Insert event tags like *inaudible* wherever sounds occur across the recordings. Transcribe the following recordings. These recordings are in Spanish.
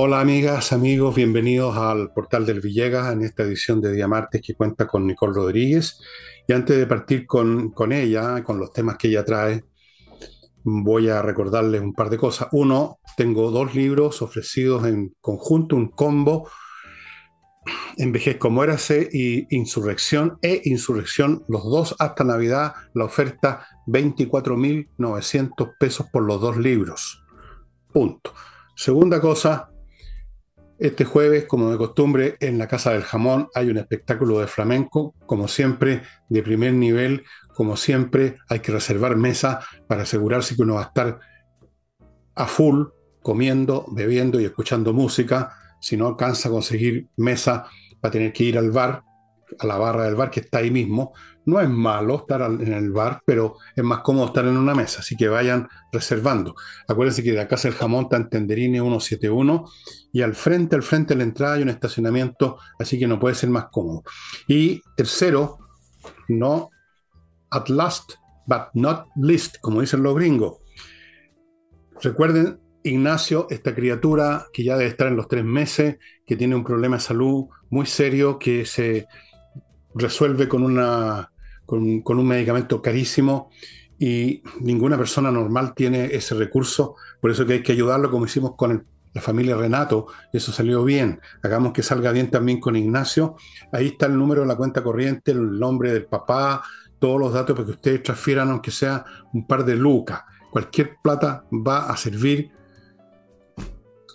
Hola amigas, amigos, bienvenidos al portal del Villegas en esta edición de Día Martes que cuenta con Nicole Rodríguez. Y antes de partir con, con ella, con los temas que ella trae, voy a recordarles un par de cosas. Uno, tengo dos libros ofrecidos en conjunto, un combo, Envejez como érase y Insurrección e Insurrección, los dos hasta Navidad, la oferta 24.900 pesos por los dos libros. Punto. Segunda cosa, este jueves, como de costumbre, en la Casa del Jamón hay un espectáculo de flamenco, como siempre, de primer nivel, como siempre, hay que reservar mesa para asegurarse que uno va a estar a full, comiendo, bebiendo y escuchando música. Si no alcanza a conseguir mesa, va a tener que ir al bar, a la barra del bar que está ahí mismo, no es malo estar en el bar, pero es más cómodo estar en una mesa, así que vayan reservando. Acuérdense que de la Casa del Jamón Tenderini 171 y al frente, al frente de la entrada hay un estacionamiento, así que no puede ser más cómodo. Y tercero, no at last, but not least, como dicen los gringos. Recuerden, Ignacio, esta criatura que ya debe estar en los tres meses, que tiene un problema de salud muy serio, que se resuelve con una con, un medicamento carísimo y ninguna persona normal tiene ese recurso, por eso que hay que ayudarlo como hicimos con la familia Renato, eso salió bien, hagamos que salga bien también con Ignacio, ahí está el número de la cuenta corriente, el nombre del papá, todos los datos para que ustedes transfieran aunque sea un par de lucas, cualquier plata va a servir,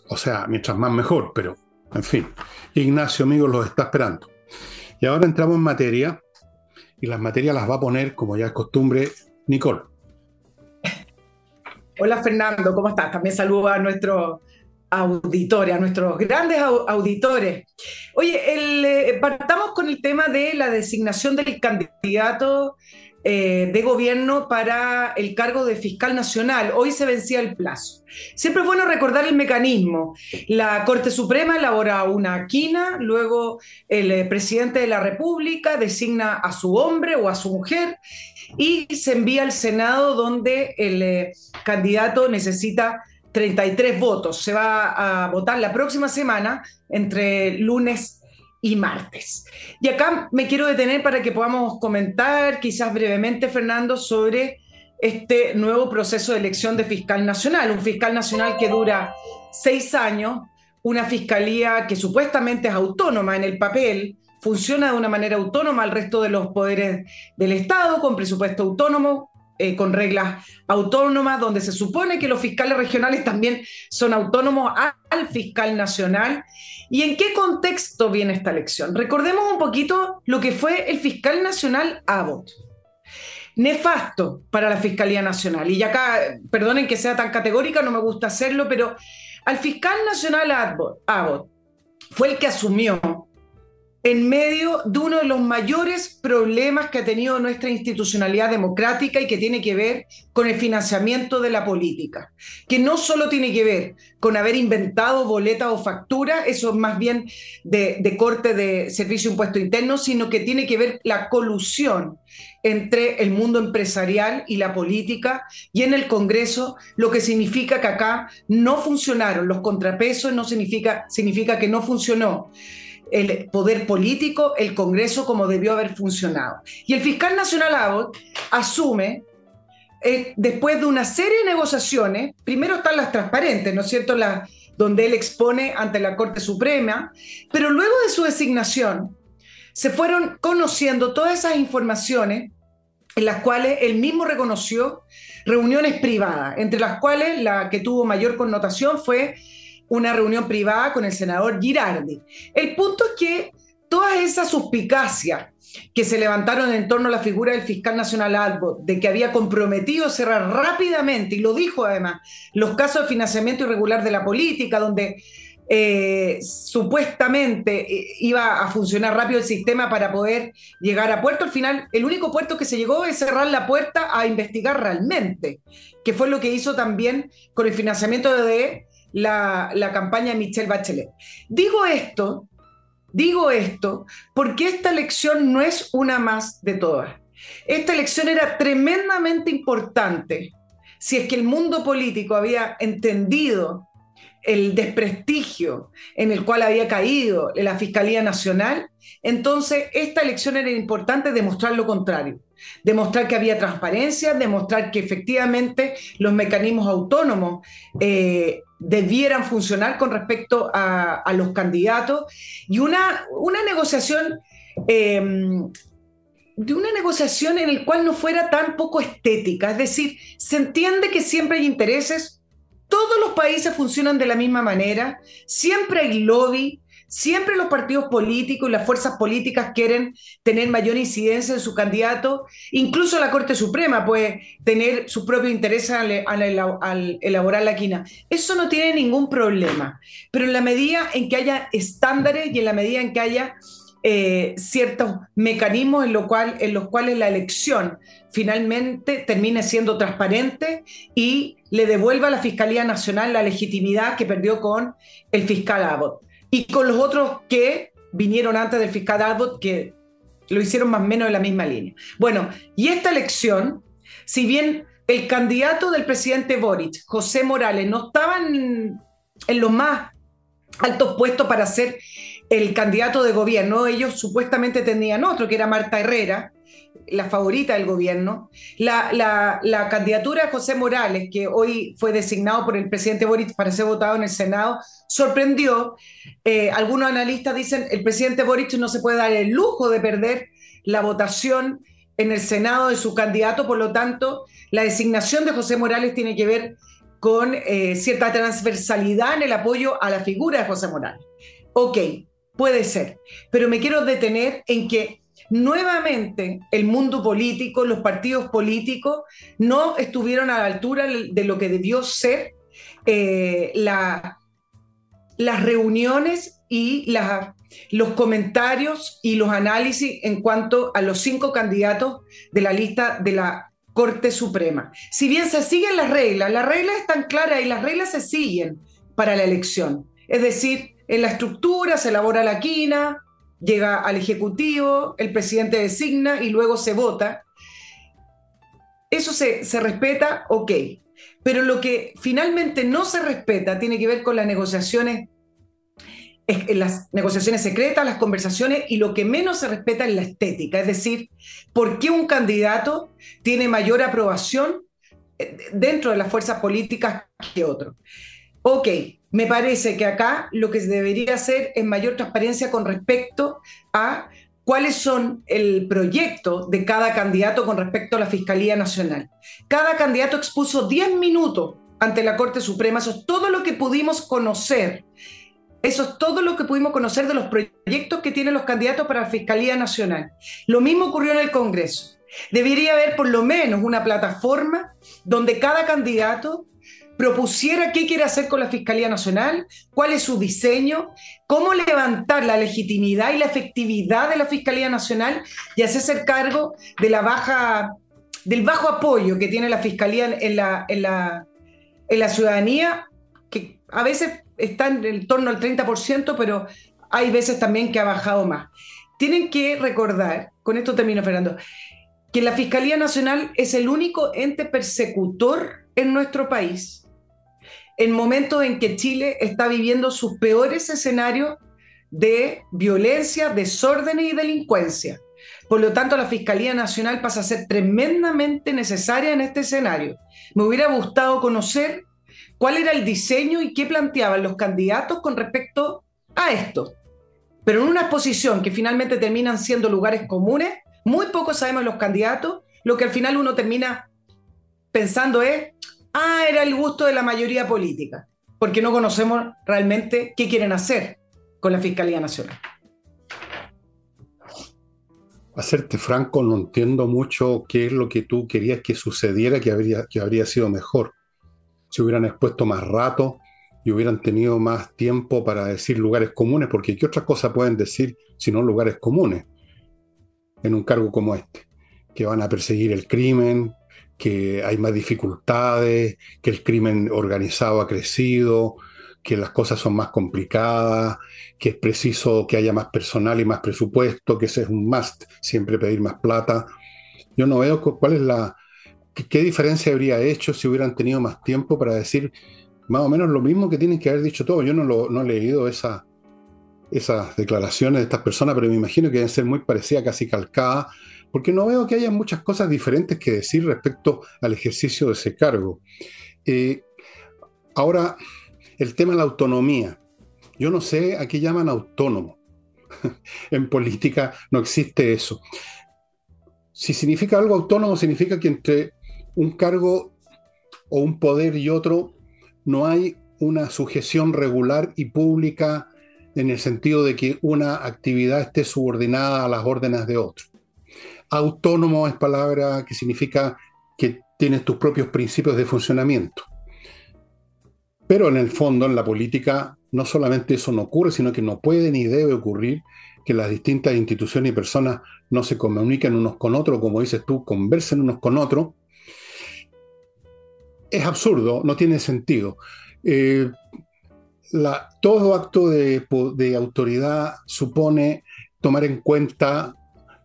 o sea, mientras más mejor, pero en fin, Ignacio amigos los está esperando. Y ahora entramos en materia y las materias las va a poner, como ya es costumbre, Nicole. Hola Fernando, ¿cómo estás? También saludo a nuestros auditores, a nuestros grandes auditores. Oye, eh, partamos con el tema de la designación del candidato eh, de gobierno para el cargo de fiscal nacional. Hoy se vencía el plazo. Siempre es bueno recordar el mecanismo. La Corte Suprema elabora una quina, luego el eh, presidente de la República designa a su hombre o a su mujer y se envía al Senado donde el eh, candidato necesita 33 votos. Se va a votar la próxima semana entre lunes y martes. Y acá me quiero detener para que podamos comentar, quizás brevemente, Fernando, sobre este nuevo proceso de elección de fiscal nacional, un fiscal nacional que dura seis años, una fiscalía que supuestamente es autónoma en el papel, funciona de una manera autónoma al resto de los poderes del Estado, con presupuesto autónomo, eh, con reglas autónomas, donde se supone que los fiscales regionales también son autónomos al fiscal nacional. ¿Y en qué contexto viene esta elección? Recordemos un poquito lo que fue el fiscal nacional Abbott. Nefasto para la Fiscalía Nacional. Y acá, perdonen que sea tan categórica, no me gusta hacerlo, pero al fiscal nacional Abbott fue el que asumió en medio de uno de los mayores problemas que ha tenido nuestra institucionalidad democrática y que tiene que ver con el financiamiento de la política, que no solo tiene que ver con haber inventado boleta o factura, eso es más bien de, corte de servicio impuesto interno, sino que tiene que ver la colusión entre el mundo empresarial y la política. Y en el Congreso, lo que significa que acá no funcionaron los contrapesos, no significa, significa que no funcionó el poder político, el Congreso, como debió haber funcionado. Y el fiscal nacional Abbott asume, eh, después de una serie de negociaciones, primero están las transparentes, ¿no es cierto?, donde él expone ante la Corte Suprema, pero luego de su designación se fueron conociendo todas esas informaciones en las cuales él mismo reconoció reuniones privadas, entre las cuales la que tuvo mayor connotación fue una reunión privada con el senador Girardi. El punto es que todas esas suspicacias que se levantaron en torno a la figura del fiscal nacional Albo, de que había comprometido cerrar rápidamente, y lo dijo además, los casos de financiamiento irregular de la política, donde eh, supuestamente eh, iba a funcionar rápido el sistema para poder llegar a puerto. Al final, el único puerto que se llegó es cerrar la puerta a investigar realmente, que fue lo que hizo también con el financiamiento de la, campaña de Michelle Bachelet. Digo esto, digo esto, porque esta elección no es una más de todas. Esta elección era tremendamente importante si es que el mundo político había entendido el desprestigio en el cual había caído la Fiscalía Nacional, entonces esta elección era importante demostrar lo contrario, demostrar que había transparencia, demostrar que efectivamente los mecanismos autónomos eh, debieran funcionar con respecto a, los candidatos. Y una, una negociación... Em, de una negociación en la cual no fuera tan poco estética, es decir, se entiende que siempre hay intereses todos los países funcionan de la misma manera, siempre hay lobby, siempre los partidos políticos y las fuerzas políticas quieren tener mayor incidencia en su candidato, incluso la Corte Suprema puede tener su propio interés al, elaborar la quina. Eso no tiene ningún problema, pero en la medida en que haya estándares y en la medida en que haya eh, ciertos mecanismos en, en los cuales la elección finalmente termine siendo transparente y le devuelva a la Fiscalía Nacional la legitimidad que perdió con el fiscal Abbott. Y con los otros que vinieron antes del fiscal Abbott, que lo hicieron más o menos en la misma línea. Bueno, y esta elección, si bien el candidato del presidente Boric, José Morales, no estaba en, en los más altos puestos para ser el candidato de gobierno, ellos supuestamente tenían otro, que era Marta Herrera, la favorita del gobierno. La, candidatura de José Morales, que hoy fue designado por el presidente Boric para ser votado en el Senado, sorprendió. Eh, algunos analistas dicen el presidente Boric no se puede dar el lujo de perder la votación en el Senado de su candidato, por lo tanto, la designación de José Morales tiene que ver con eh, cierta transversalidad en el apoyo a la figura de José Morales. Ok, puede ser, pero me quiero detener en que nuevamente el mundo político, los partidos políticos, no estuvieron a la altura de lo que debió ser eh, las reuniones y los comentarios y los análisis en cuanto a los cinco candidatos de la lista de la Corte Suprema. Si bien se siguen las reglas, las reglas están claras y las reglas se siguen para la elección. Es decir, en la estructura se elabora la quina, llega al Ejecutivo, el presidente designa y luego se vota. Eso se, respeta, ok. Pero lo que finalmente no se respeta tiene que ver con las negociaciones, las negociaciones secretas, las conversaciones, y lo que menos se respeta es la estética. Es decir, ¿por qué un candidato tiene mayor aprobación eh, dentro de las fuerzas políticas que otro? Ok, me parece que acá lo que se debería hacer es mayor transparencia con respecto a cuáles son el proyecto de cada candidato con respecto a la Fiscalía Nacional. Cada candidato expuso 10 minutos ante la Corte Suprema, eso es todo lo que pudimos conocer. Eso es todo lo que pudimos conocer de los proyectos que tienen los candidatos para la Fiscalía Nacional. Lo mismo ocurrió en el Congreso. Debería haber por lo menos una plataforma donde cada candidato propusiera qué quiere hacer con la Fiscalía Nacional, cuál es su diseño, cómo levantar la legitimidad y la efectividad de la Fiscalía Nacional y hacerse cargo del bajo apoyo que tiene la Fiscalía en la, en la, en la ciudadanía, que a veces está en torno al 30%, pero hay veces también que ha bajado más. Tienen que recordar, con esto termino Fernando, que la Fiscalía Nacional es el único ente persecutor en nuestro país en momentos en que Chile está viviendo sus peores escenarios de violencia, desorden y delincuencia. Por lo tanto, la Fiscalía Nacional pasa a ser tremendamente necesaria en este escenario. Me hubiera gustado conocer cuál era el diseño y qué planteaban los candidatos con respecto a esto. Pero en una exposición que finalmente terminan siendo lugares comunes, muy poco sabemos los candidatos, lo que al final uno termina pensando es, ah, era el gusto de la mayoría política, porque no conocemos realmente qué quieren hacer con la Fiscalía Nacional. A serte franco, no entiendo mucho qué es lo que tú querías que sucediera que habría, que habría sido mejor. Si hubieran expuesto más rato y hubieran tenido más tiempo para decir lugares comunes, porque ¿qué otra cosa pueden decir si no lugares comunes en un cargo como este? Que van a perseguir el crimen, que hay más dificultades, que el crimen organizado ha crecido, que las cosas son más complicadas, que es preciso que haya más personal y más presupuesto, que ese es un must, siempre pedir más plata. Yo no veo cuál es la, qué diferencia habría hecho si hubieran tenido más tiempo para decir más o menos lo mismo que tienen que haber dicho todos. Yo no, lo, no he leído esa, esas declaraciones de estas personas, pero me imagino que deben ser muy parecidas, casi calcadas, porque no veo que haya muchas cosas diferentes que decir respecto al ejercicio de ese cargo. Eh, ahora, el tema de la autonomía. Yo no sé a qué llaman autónomo. *laughs* en política no existe eso. Si significa algo autónomo, significa que entre un cargo o un poder y otro no hay una sujeción regular y pública en el sentido de que una actividad esté subordinada a las órdenes de otro. Autónomo es palabra que significa que tienes tus propios principios de funcionamiento. Pero en el fondo, en la política, no solamente eso no ocurre, sino que no puede ni debe ocurrir que las distintas instituciones y personas no se comuniquen unos con otros, como dices tú, conversen unos con otros. Es absurdo, no tiene sentido. Eh, todo acto de, de, autoridad supone tomar en cuenta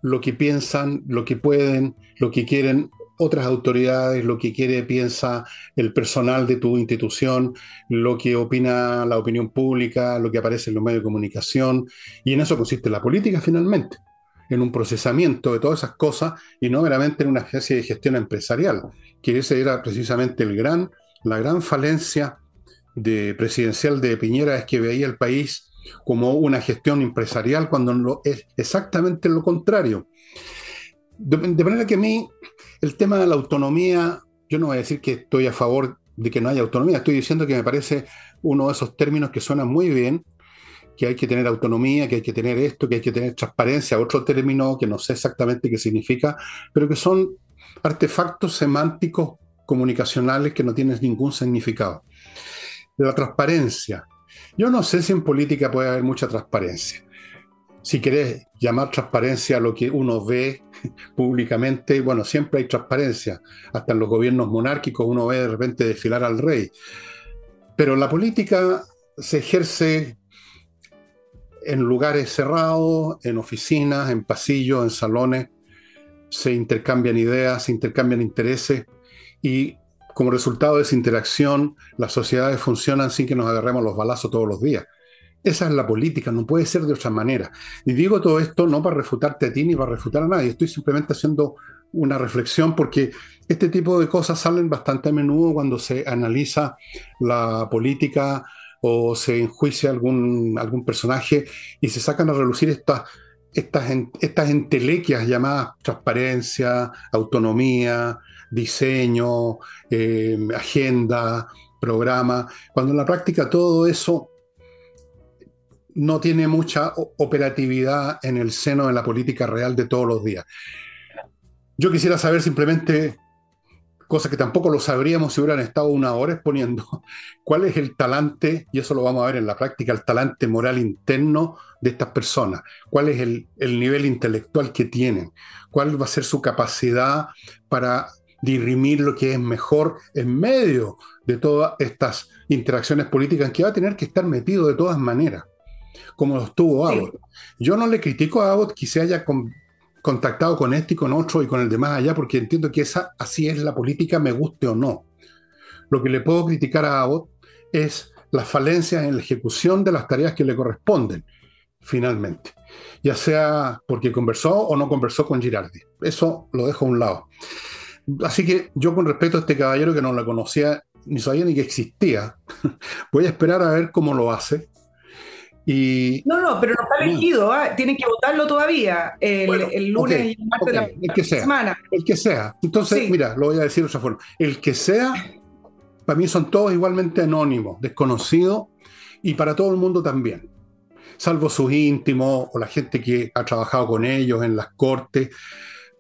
lo que piensan, lo que pueden, lo que quieren otras autoridades, lo que quiere, piensa el personal de tu institución, lo que opina la opinión pública, lo que aparece en los medios de comunicación, y en eso consiste la política finalmente, en un procesamiento de todas esas cosas y no meramente en una especie de gestión empresarial, que ese era precisamente el gran, la gran falencia de presidencial de Piñera es que veía el país como una gestión empresarial cuando es exactamente lo contrario. De, manera que a mí el tema de la autonomía, yo no voy a decir que estoy a favor de que no haya autonomía, estoy diciendo que me parece uno de esos términos que suenan muy bien, que hay que tener autonomía, que hay que tener esto, que hay que tener transparencia, otro término que no sé exactamente qué significa, pero que son artefactos semánticos comunicacionales que no tienen ningún significado la transparencia. Yo no sé si en política puede haber mucha transparencia. Si querés llamar transparencia a lo que uno ve *laughs* públicamente, bueno, siempre hay transparencia. Hasta en los gobiernos monárquicos uno ve de repente desfilar al rey. Pero la política se ejerce en lugares cerrados, en oficinas, en pasillos, en salones. Se intercambian ideas, se intercambian intereses y como resultado de esa interacción, las sociedades funcionan sin que nos agarremos los balazos todos los días. Esa es la política, no puede ser de otra manera. Y digo todo esto no para refutarte a ti ni para refutar a nadie, estoy simplemente haciendo una reflexión porque este tipo de cosas salen bastante a menudo cuando se analiza la política o se enjuicia algún, algún personaje y se sacan a relucir estas, estas, estas entelequias llamadas transparencia, autonomía, diseño, eh, agenda, programa, cuando en la práctica todo eso no tiene mucha operatividad en el seno de la política real de todos los días. Yo quisiera saber simplemente, cosa que tampoco lo sabríamos si hubieran estado una hora exponiendo, *laughs* cuál es el talante, y eso lo vamos a ver en la práctica, el talante moral interno de estas personas, cuál es el, el nivel intelectual que tienen, cuál va a ser su capacidad para dirimir lo que es mejor en medio de todas estas interacciones políticas que va a tener que estar metido de todas maneras, como lo estuvo Abbott. Yo no le critico a Abbott que se haya contactado con este y con otro y con el demás allá, porque entiendo que esa así es la política, me guste o no. Lo que le puedo criticar a Abbott es las falencias en la ejecución de las tareas que le corresponden, finalmente. Ya sea porque conversó o no conversó con Girardi. Eso lo dejo a un lado. Así que yo con respecto a este caballero que no la conocía, ni sabía ni que existía, *laughs* voy a esperar a ver cómo lo hace. Y, no, no, pero no está elegido, ¿ah? tienen que votarlo todavía el, lunes y el martes de la el que sea, semana. El que sea. Entonces, mira, lo voy a decir de otra forma. El que sea, para mí son todos igualmente anónimos, desconocidos, y para todo el mundo también. Salvo sus íntimos o la gente que ha trabajado con ellos en las cortes.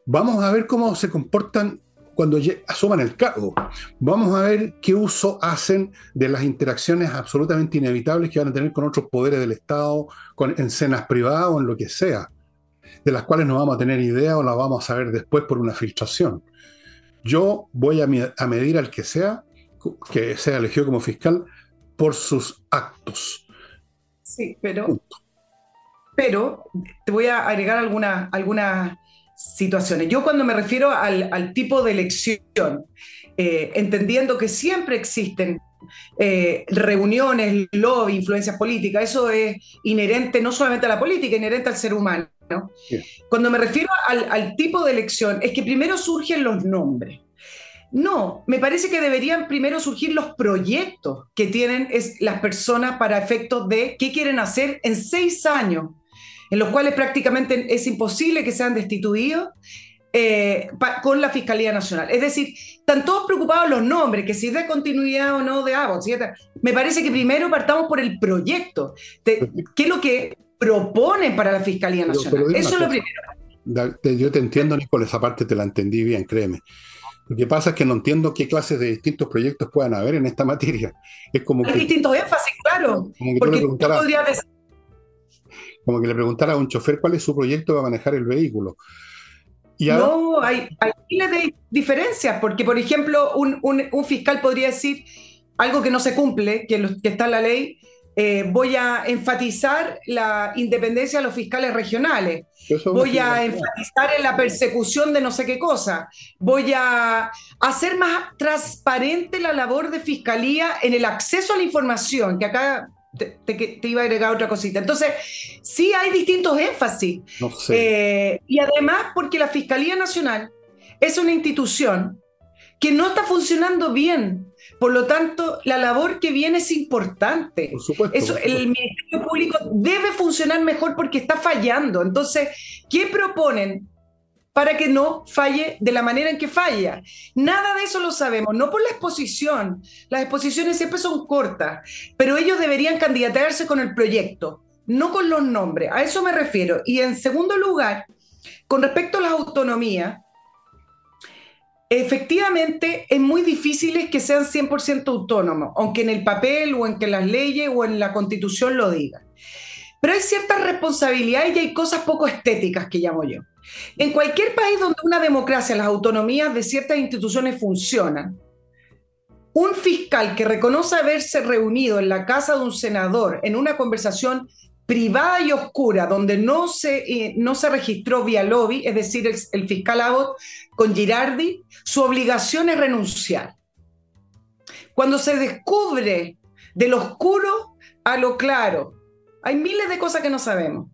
Vamos a ver cómo se comportan cuando asuman el cargo. Vamos a ver qué uso hacen de las interacciones absolutamente inevitables que van a tener con otros poderes del Estado, con, en cenas privadas o en lo que sea, de las cuales no vamos a tener idea o las vamos a saber después por una filtración. Yo voy a, medir al que sea, que sea elegido como fiscal, por sus actos. Sí, pero, pero te voy a agregar algunas alguna situaciones. Yo cuando me refiero al, tipo de elección, eh, entendiendo que siempre existen eh, reuniones, lobby, influencias políticas, eso es inherente no solamente a la política, inherente al ser humano. Cuando me refiero al, tipo de elección, es que primero surgen los nombres. No, me parece que deberían primero surgir los proyectos que tienen las personas para efectos de qué quieren hacer en seis años, en los cuales prácticamente es imposible que sean destituidos eh, con la Fiscalía Nacional. Es decir, están todos preocupados los nombres, que si es de continuidad o no de Abbott. Me parece que primero partamos por el proyecto. ¿Qué es lo que proponen para la Fiscalía Nacional? Eso es lo primero. Yo te entiendo, Nicole, esa parte te la entendí bien, créeme. Lo que pasa es que no entiendo qué clases de distintos proyectos puedan haber en esta materia. Es como Hay distintos énfasis, claro. Como que, porque como que le preguntara a un chofer cuál es su proyecto para manejar el vehículo. No, hay, miles de diferencias, porque por ejemplo, un, fiscal podría decir algo que no se cumple, que, está en la ley, eh, voy a enfatizar la independencia de los fiscales regionales, voy a enfatizar en la persecución de no sé qué cosa, voy a hacer más transparente la labor de fiscalía en el acceso a la información, que acá te, iba a agregar otra cosita. Entonces, sí hay distintos énfasis. Eh, y además porque la Fiscalía Nacional es una institución que no está funcionando bien. Por lo tanto, la labor que viene es importante. Por supuesto, Eso, El Ministerio Público debe funcionar mejor porque está fallando. Entonces, ¿qué proponen? Para que no falle de la manera en que falla. Nada de eso lo sabemos, no por la exposición. Las exposiciones siempre son cortas, pero ellos deberían candidatarse con el proyecto, no con los nombres. A eso me refiero. Y en segundo lugar, con respecto a las autonomías, efectivamente es muy difícil que sean 100% autónomos, aunque en el papel o en que las leyes o en la constitución lo digan. Pero hay ciertas responsabilidades y hay cosas poco estéticas que llamo yo. En cualquier país donde una democracia, las autonomías de ciertas instituciones funcionan, un fiscal que reconoce haberse reunido en la casa de un senador en una conversación privada y oscura, donde no se, eh, no se registró vía lobby, es decir, el, el fiscal Abbott con Girardi, su obligación es renunciar. Cuando se descubre de lo oscuro a lo claro, hay miles de cosas que no sabemos.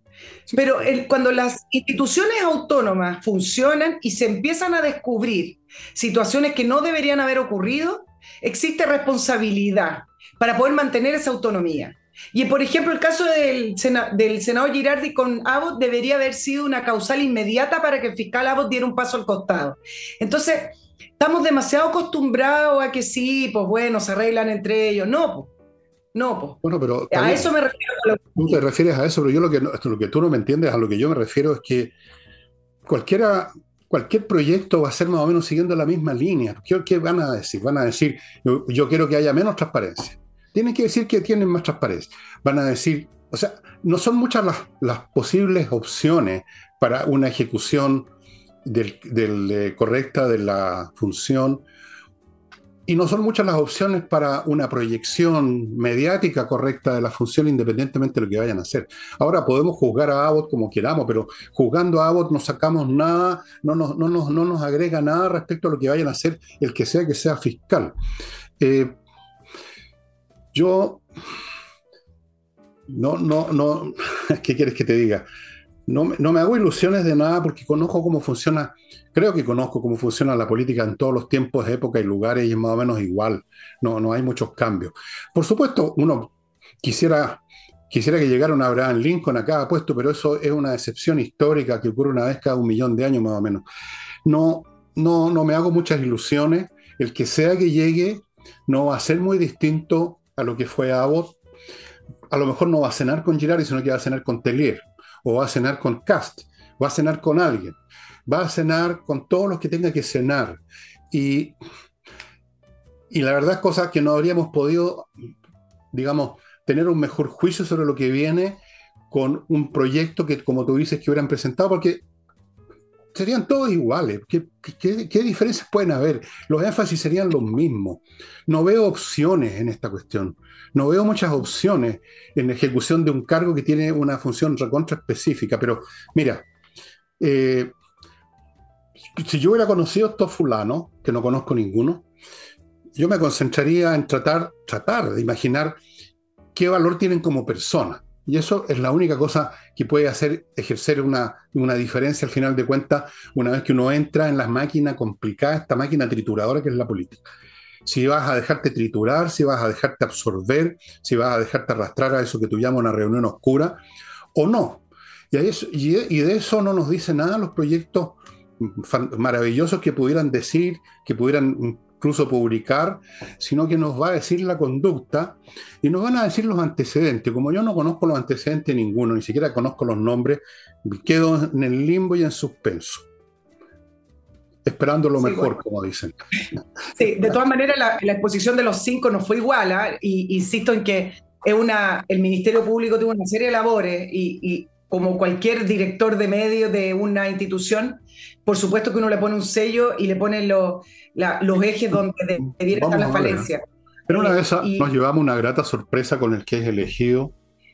Pero cuando las instituciones autónomas funcionan y se empiezan a descubrir situaciones que no deberían haber ocurrido, existe responsabilidad para poder mantener esa autonomía. Y por ejemplo, el caso del, del senador Girardi con Abbott debería haber sido una causal inmediata para que el fiscal Abbott diera un paso al costado. Entonces, estamos demasiado acostumbrados a que sí, pues bueno, se arreglan entre ellos. No, pues no, pues. Bueno, pero. A eso me refiero. Tú te refieres a eso, pero yo lo que, lo que tú no me entiendes, a lo que yo me refiero es que cualquiera, cualquier proyecto va a ser más o menos siguiendo la misma línea. ¿Qué, van a decir? Van a decir, yo, quiero que haya menos transparencia. Tienen que decir que tienen más transparencia. Van a decir, o sea, no son muchas las, las posibles opciones para una ejecución del, del, correcta de la función y no son muchas las opciones para una proyección mediática correcta de la función independientemente de lo que vayan a hacer. Ahora podemos juzgar a Abbott como queramos, pero juzgando a Abbott no sacamos nada, no nos, no nos, no nos agrega nada respecto a lo que vayan a hacer el que sea que sea fiscal. Eh, yo no, no, no, *laughs* ¿qué quieres que te diga? No, no me hago ilusiones de nada porque conozco cómo funciona Creo que conozco cómo funciona la política en todos los tiempos, época y lugares y es más o menos igual. No, no hay muchos cambios. Por supuesto, uno quisiera, quisiera que llegara un Abraham Lincoln a cada puesto, pero eso es una excepción histórica que ocurre una vez cada un millón de años más o menos. No, no, no me hago muchas ilusiones. El que sea que llegue no va a ser muy distinto a lo que fue Abbott. A lo mejor no va a cenar con Girardi, sino que va a cenar con Tellier, o va a cenar con Cast, va a cenar con alguien va a cenar con todos los que tenga que cenar. Y, y la verdad es cosa que no habríamos podido, digamos, tener un mejor juicio sobre lo que viene con un proyecto que, como tú dices, que hubieran presentado, porque serían todos iguales. ¿Qué, qué, diferencias pueden haber? Los énfasis serían los mismos. No veo opciones en esta cuestión. No veo muchas opciones en la ejecución de un cargo que tiene una función recontra específica. Pero mira, eh, si yo hubiera conocido estos fulanos, que no conozco ninguno, yo me concentraría en tratar, tratar de imaginar qué valor tienen como persona. Y eso es la única cosa que puede hacer ejercer una, una diferencia al final de cuentas una vez que uno entra en la máquina complicada, esta máquina trituradora que es la política. Si vas a dejarte triturar, si vas a dejarte absorber, si vas a dejarte arrastrar a eso que tú llamas una reunión oscura, o no. Y, y de eso no nos dice nada los proyectos maravillosos que pudieran decir, que pudieran incluso publicar, sino que nos va a decir la conducta y nos van a decir los antecedentes. Como yo no conozco los antecedentes ninguno, ni siquiera conozco los nombres, quedo en el limbo y en suspenso. Esperando lo mejor, como dicen. *laughs* Sí, de todas maneras, la, exposición de los cinco no fue igual, ¿ah? y insisto en que es una, el Ministerio Público tuvo una serie de labores y como cualquier director de medios de una institución, por supuesto que uno le pone un sello y le pone los ejes donde debiera estar la falencia. Pero una de esas nos llevamos una grata sorpresa con el que es elegido.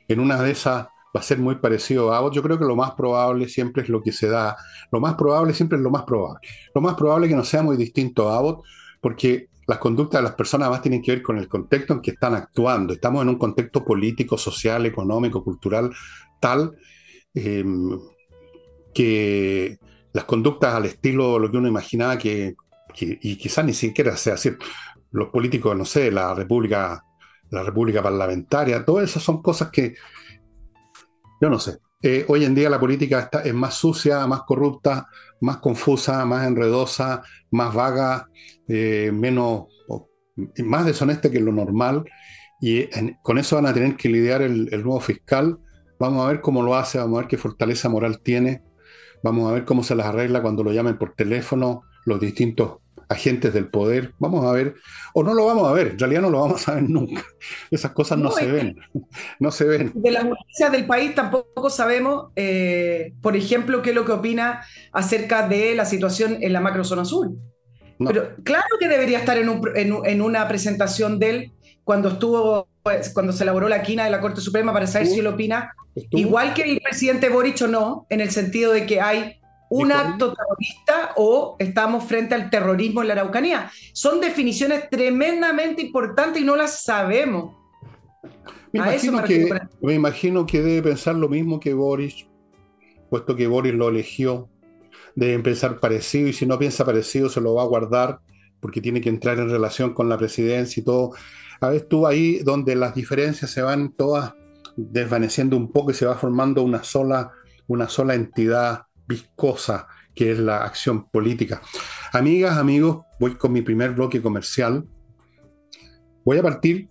En una de esas va a ser muy parecido a Abbott. Yo creo que lo más probable siempre es lo que se da. Lo más probable siempre es lo más probable. Lo más probable es que no sea muy distinto a Abbott, porque las conductas de las personas más tienen que ver con el contexto en que están actuando. Estamos en un contexto político, social, económico, cultural tal Em, que las conductas al estilo de lo que uno imaginaba que, y quizás ni siquiera sea así, los políticos, no sé, la república, la república parlamentaria, todas esas son cosas que, yo no sé, eh, hoy en día la política está, es más sucia, más corrupta, más confusa, más enredosa, más vaga, eh, menos, más deshonesta que lo normal, y con eso van a tener que lidiar el nuevo fiscal. Vamos a ver cómo lo hace, vamos a ver qué fortaleza moral tiene, vamos a ver cómo se las arregla cuando lo llamen por teléfono los distintos agentes del poder. Vamos a ver, o no lo vamos a ver, en realidad no lo vamos a ver nunca. *laughs* Esas cosas no, se ven, *laughs* no se ven. De las noticias del país tampoco sabemos, eh, por ejemplo, qué es lo que opina acerca de la situación en la macrozona azul. Pero claro que debería estar en, en, una presentación de él cuando estuvo, pues, cuando se elaboró la quina de la Corte Suprema para saber si él opina Igual que el presidente Boric o no, en el sentido de que hay un acto terrorista o estamos frente al terrorismo en la Araucanía. Son definiciones tremendamente importantes y no las sabemos. Me, imagino que, me imagino que debe pensar lo mismo que Boris, puesto que Boris lo eligió. Debe pensar parecido y si no piensa parecido se lo va a guardar porque tiene que entrar en relación con la presidencia y todo. A ver, tú ahí donde las diferencias se van todas desvaneciendo un poco y se va formando una sola, una sola entidad viscosa que es la acción política. Amigas, amigos, voy con mi primer bloque comercial. Voy a partir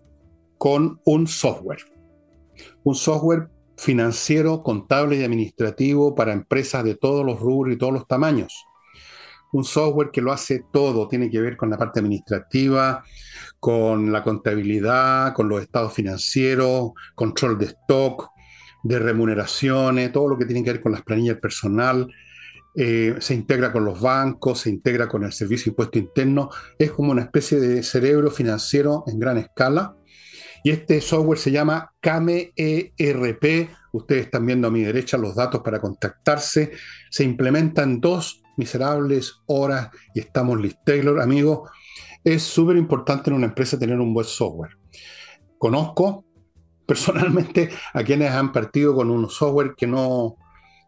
con un software. Un software financiero, contable y administrativo para empresas de todos los rubros y todos los tamaños un software que lo hace todo, tiene que ver con la parte administrativa, con la contabilidad, con los estados financieros, control de stock, de remuneraciones, todo lo que tiene que ver con las planillas personal. Eh, se integra con los bancos, se integra con el servicio de impuesto interno, es como una especie de cerebro financiero en gran escala. Y este software se llama CAME ERP. Ustedes están viendo a mi derecha los datos para contactarse. Se implementan dos miserables horas y estamos listos. Taylor, amigo, es súper importante en una empresa tener un buen software. Conozco personalmente a quienes han partido con un software que no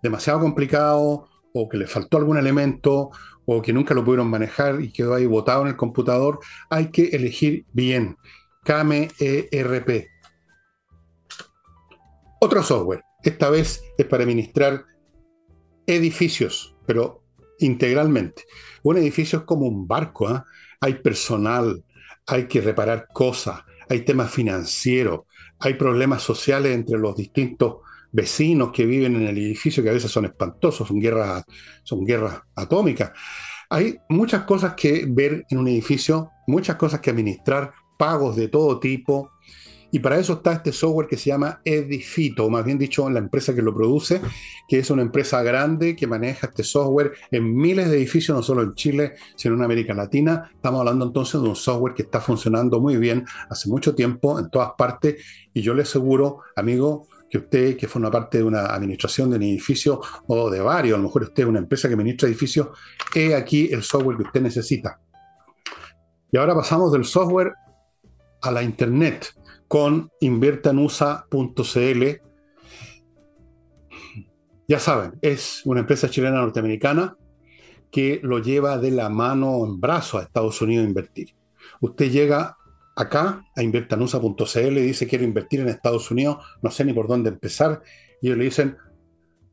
demasiado complicado o que le faltó algún elemento o que nunca lo pudieron manejar y quedó ahí botado en el computador. Hay que elegir bien. KME ERP. Otro software. Esta vez es para administrar edificios, pero integralmente. Un edificio es como un barco, ¿ah? hay personal, hay que reparar cosas, hay temas financieros, hay problemas sociales entre los distintos vecinos que viven en el edificio que a veces son espantosos, son guerras, son guerras atómicas. Hay muchas cosas que ver en un edificio, muchas cosas que administrar, pagos de todo tipo, y para eso está este software que se llama Edifito, o más bien dicho, la empresa que lo produce, que es una empresa grande que maneja este software en miles de edificios, no solo en Chile, sino en América Latina. Estamos hablando entonces de un software que está funcionando muy bien hace mucho tiempo en todas partes. Y yo le aseguro, amigo, que usted, que forma parte de una administración de un edificio o de varios, a lo mejor usted es una empresa que administra edificios, es aquí el software que usted necesita. Y ahora pasamos del software a la internet con inviertanusa.cl. Ya saben, es una empresa chilena norteamericana que lo lleva de la mano en brazo a Estados Unidos a invertir. Usted llega acá a inviertanusa.cl y dice quiero invertir en Estados Unidos, no sé ni por dónde empezar, y ellos le dicen,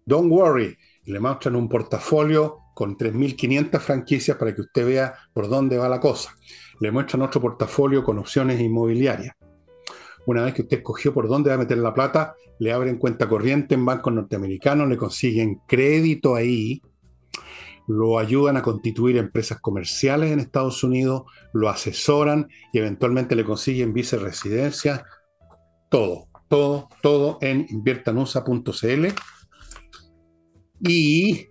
don't worry, le muestran un portafolio con 3.500 franquicias para que usted vea por dónde va la cosa. Le muestran otro portafolio con opciones inmobiliarias. Una vez que usted escogió por dónde va a meter la plata, le abren cuenta corriente en bancos norteamericanos, le consiguen crédito ahí, lo ayudan a constituir empresas comerciales en Estados Unidos, lo asesoran y eventualmente le consiguen viceresidencia. Todo, todo, todo en inviertanusa.cl. Y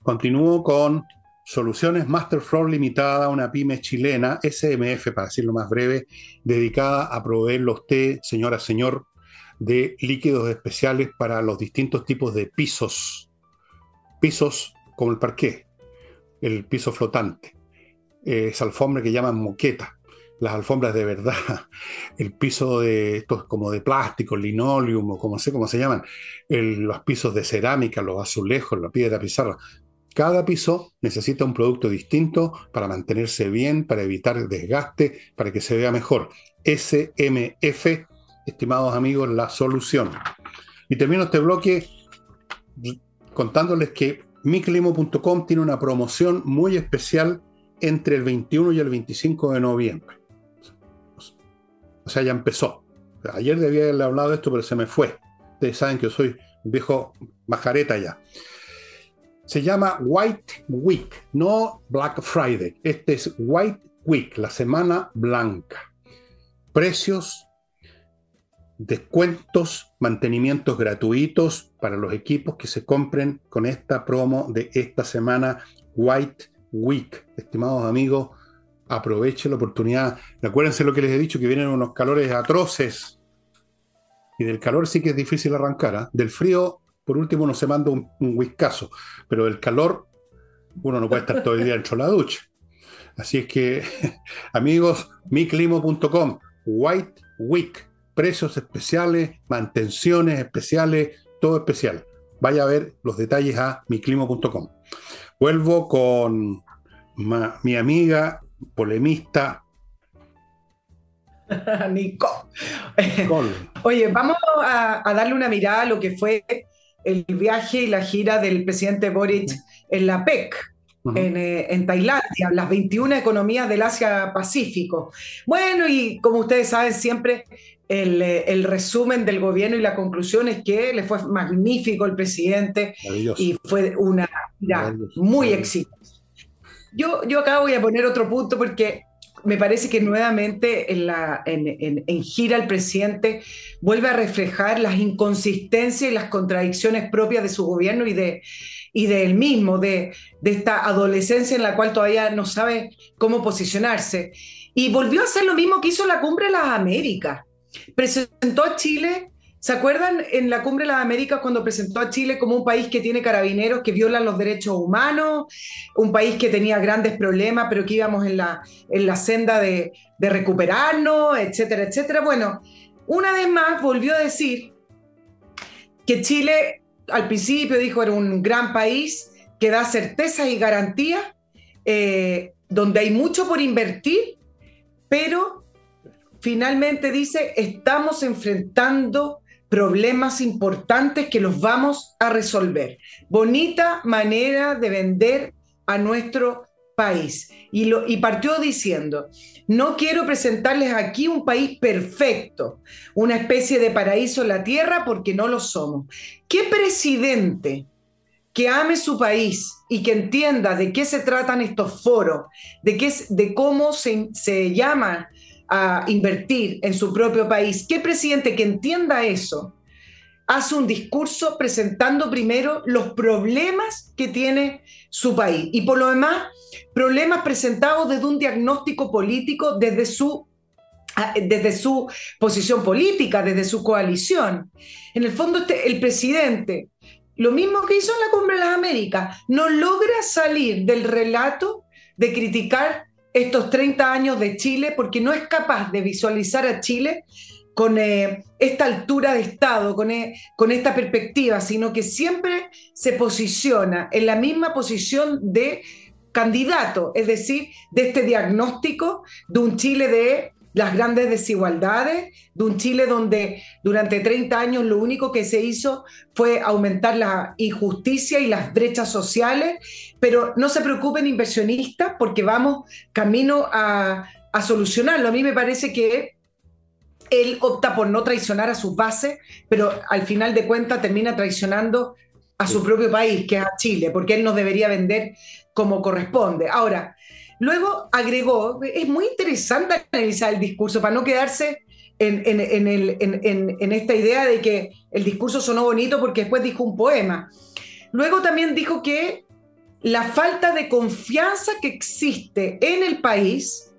continúo con Soluciones Master Limitada, una pyme chilena, SMF para decirlo más breve, dedicada a proveerlo a usted, señora, señor, de líquidos especiales para los distintos tipos de pisos. Pisos como el parqué, el piso flotante, esa alfombra que llaman moqueta, las alfombras de verdad, *laughs* el piso de estos como de plástico, linoleum o como sé cómo se llaman, los pisos de cerámica, los azulejos, la piedra pizarra. Cada piso necesita un producto distinto para mantenerse bien, para evitar desgaste, para que se vea mejor. SMF, estimados amigos, la solución. Y termino este bloque contándoles que miclimo.com tiene una promoción muy especial entre el 21 y el 25 de noviembre. O sea, ya empezó. Ayer debía haberle hablado de esto, pero se me fue. Ustedes saben que yo soy un viejo majareta ya. Se llama White Week, no Black Friday. Este es White Week, la semana blanca. Precios descuentos, mantenimientos gratuitos para los equipos que se compren con esta promo de esta semana White Week. Estimados amigos, aprovechen la oportunidad. Acuérdense lo que les he dicho, que vienen unos calores atroces. Y del calor sí que es difícil arrancar. ¿ah? Del frío, por último, uno se manda un, un whiskazo. Pero del calor, uno no puede estar todo el día dentro de la ducha. Así es que, *laughs* amigos, miclimo.com, White Week precios especiales, mantenciones especiales, todo especial. Vaya a ver los detalles a miclimo.com. Vuelvo con mi amiga polemista. *laughs* Nico. *laughs* Oye, vamos a, darle una mirada a lo que fue el viaje y la gira del presidente Boric en la PEC. en, eh, en, Tailandia, las 21 economías del Asia-Pacífico. Bueno, y como ustedes saben, siempre eh, el, resumen del gobierno y la conclusión es que le fue magnífico el presidente y fue una muy exitosa. Yo, yo acá voy a poner otro punto porque me parece que nuevamente en, gira el presidente vuelve a reflejar las inconsistencias y las contradicciones propias de su gobierno y de, y de él mismo, de, de esta adolescencia en la cual todavía no sabe cómo posicionarse. Y volvió a hacer lo mismo que hizo la cumbre de las Américas presentó a Chile, ¿se acuerdan en la Cumbre de las Américas cuando presentó a Chile como un país que tiene carabineros que violan los derechos humanos, un país que tenía grandes problemas, pero que íbamos en la, en la senda de, de recuperarnos, etcétera, etcétera? Bueno, una vez más volvió a decir que Chile al principio dijo era un gran país que da certezas y garantías, eh, donde hay mucho por invertir, pero finalmente dice, estamos enfrentando problemas importantes que los vamos a resolver. Bonita manera de vender a nuestro país. Y, lo, y partió diciendo, no quiero presentarles aquí un país perfecto, una especie de paraíso en la tierra, porque no lo somos. ¿Qué presidente que ame su país y que entienda de qué se tratan estos foros, de, qué, de cómo se, se llama a invertir en su propio país, ¿qué presidente que entienda eso hace un discurso presentando primero los problemas que tiene su país y por lo demás problemas presentados desde un diagnóstico político, desde su desde su posición política, desde su coalición. En el fondo, este, el presidente, lo mismo que hizo en la Cumbre de las Américas, no logra salir del relato de criticar estos 30 años de Chile porque no es capaz de visualizar a Chile con eh, esta altura de Estado, con, eh, con esta perspectiva, sino que siempre se posiciona en la misma posición de candidato, es decir, de este diagnóstico de un Chile de las grandes desigualdades, de un Chile donde durante 30 años lo único que se hizo fue aumentar la injusticia y las brechas sociales, pero no se preocupen inversionistas porque vamos camino a, a solucionarlo. A mí me parece que él opta por no traicionar a sus bases, pero al final de cuentas termina traicionando a su propio país, que es a Chile, porque él nos debería vender como corresponde. Ahora, Luego agregó, es muy interesante analizar el discurso para no quedarse en, esta idea de que el discurso sonó bonito porque después dijo un poema. Luego también dijo que la falta de confianza que existe en el país,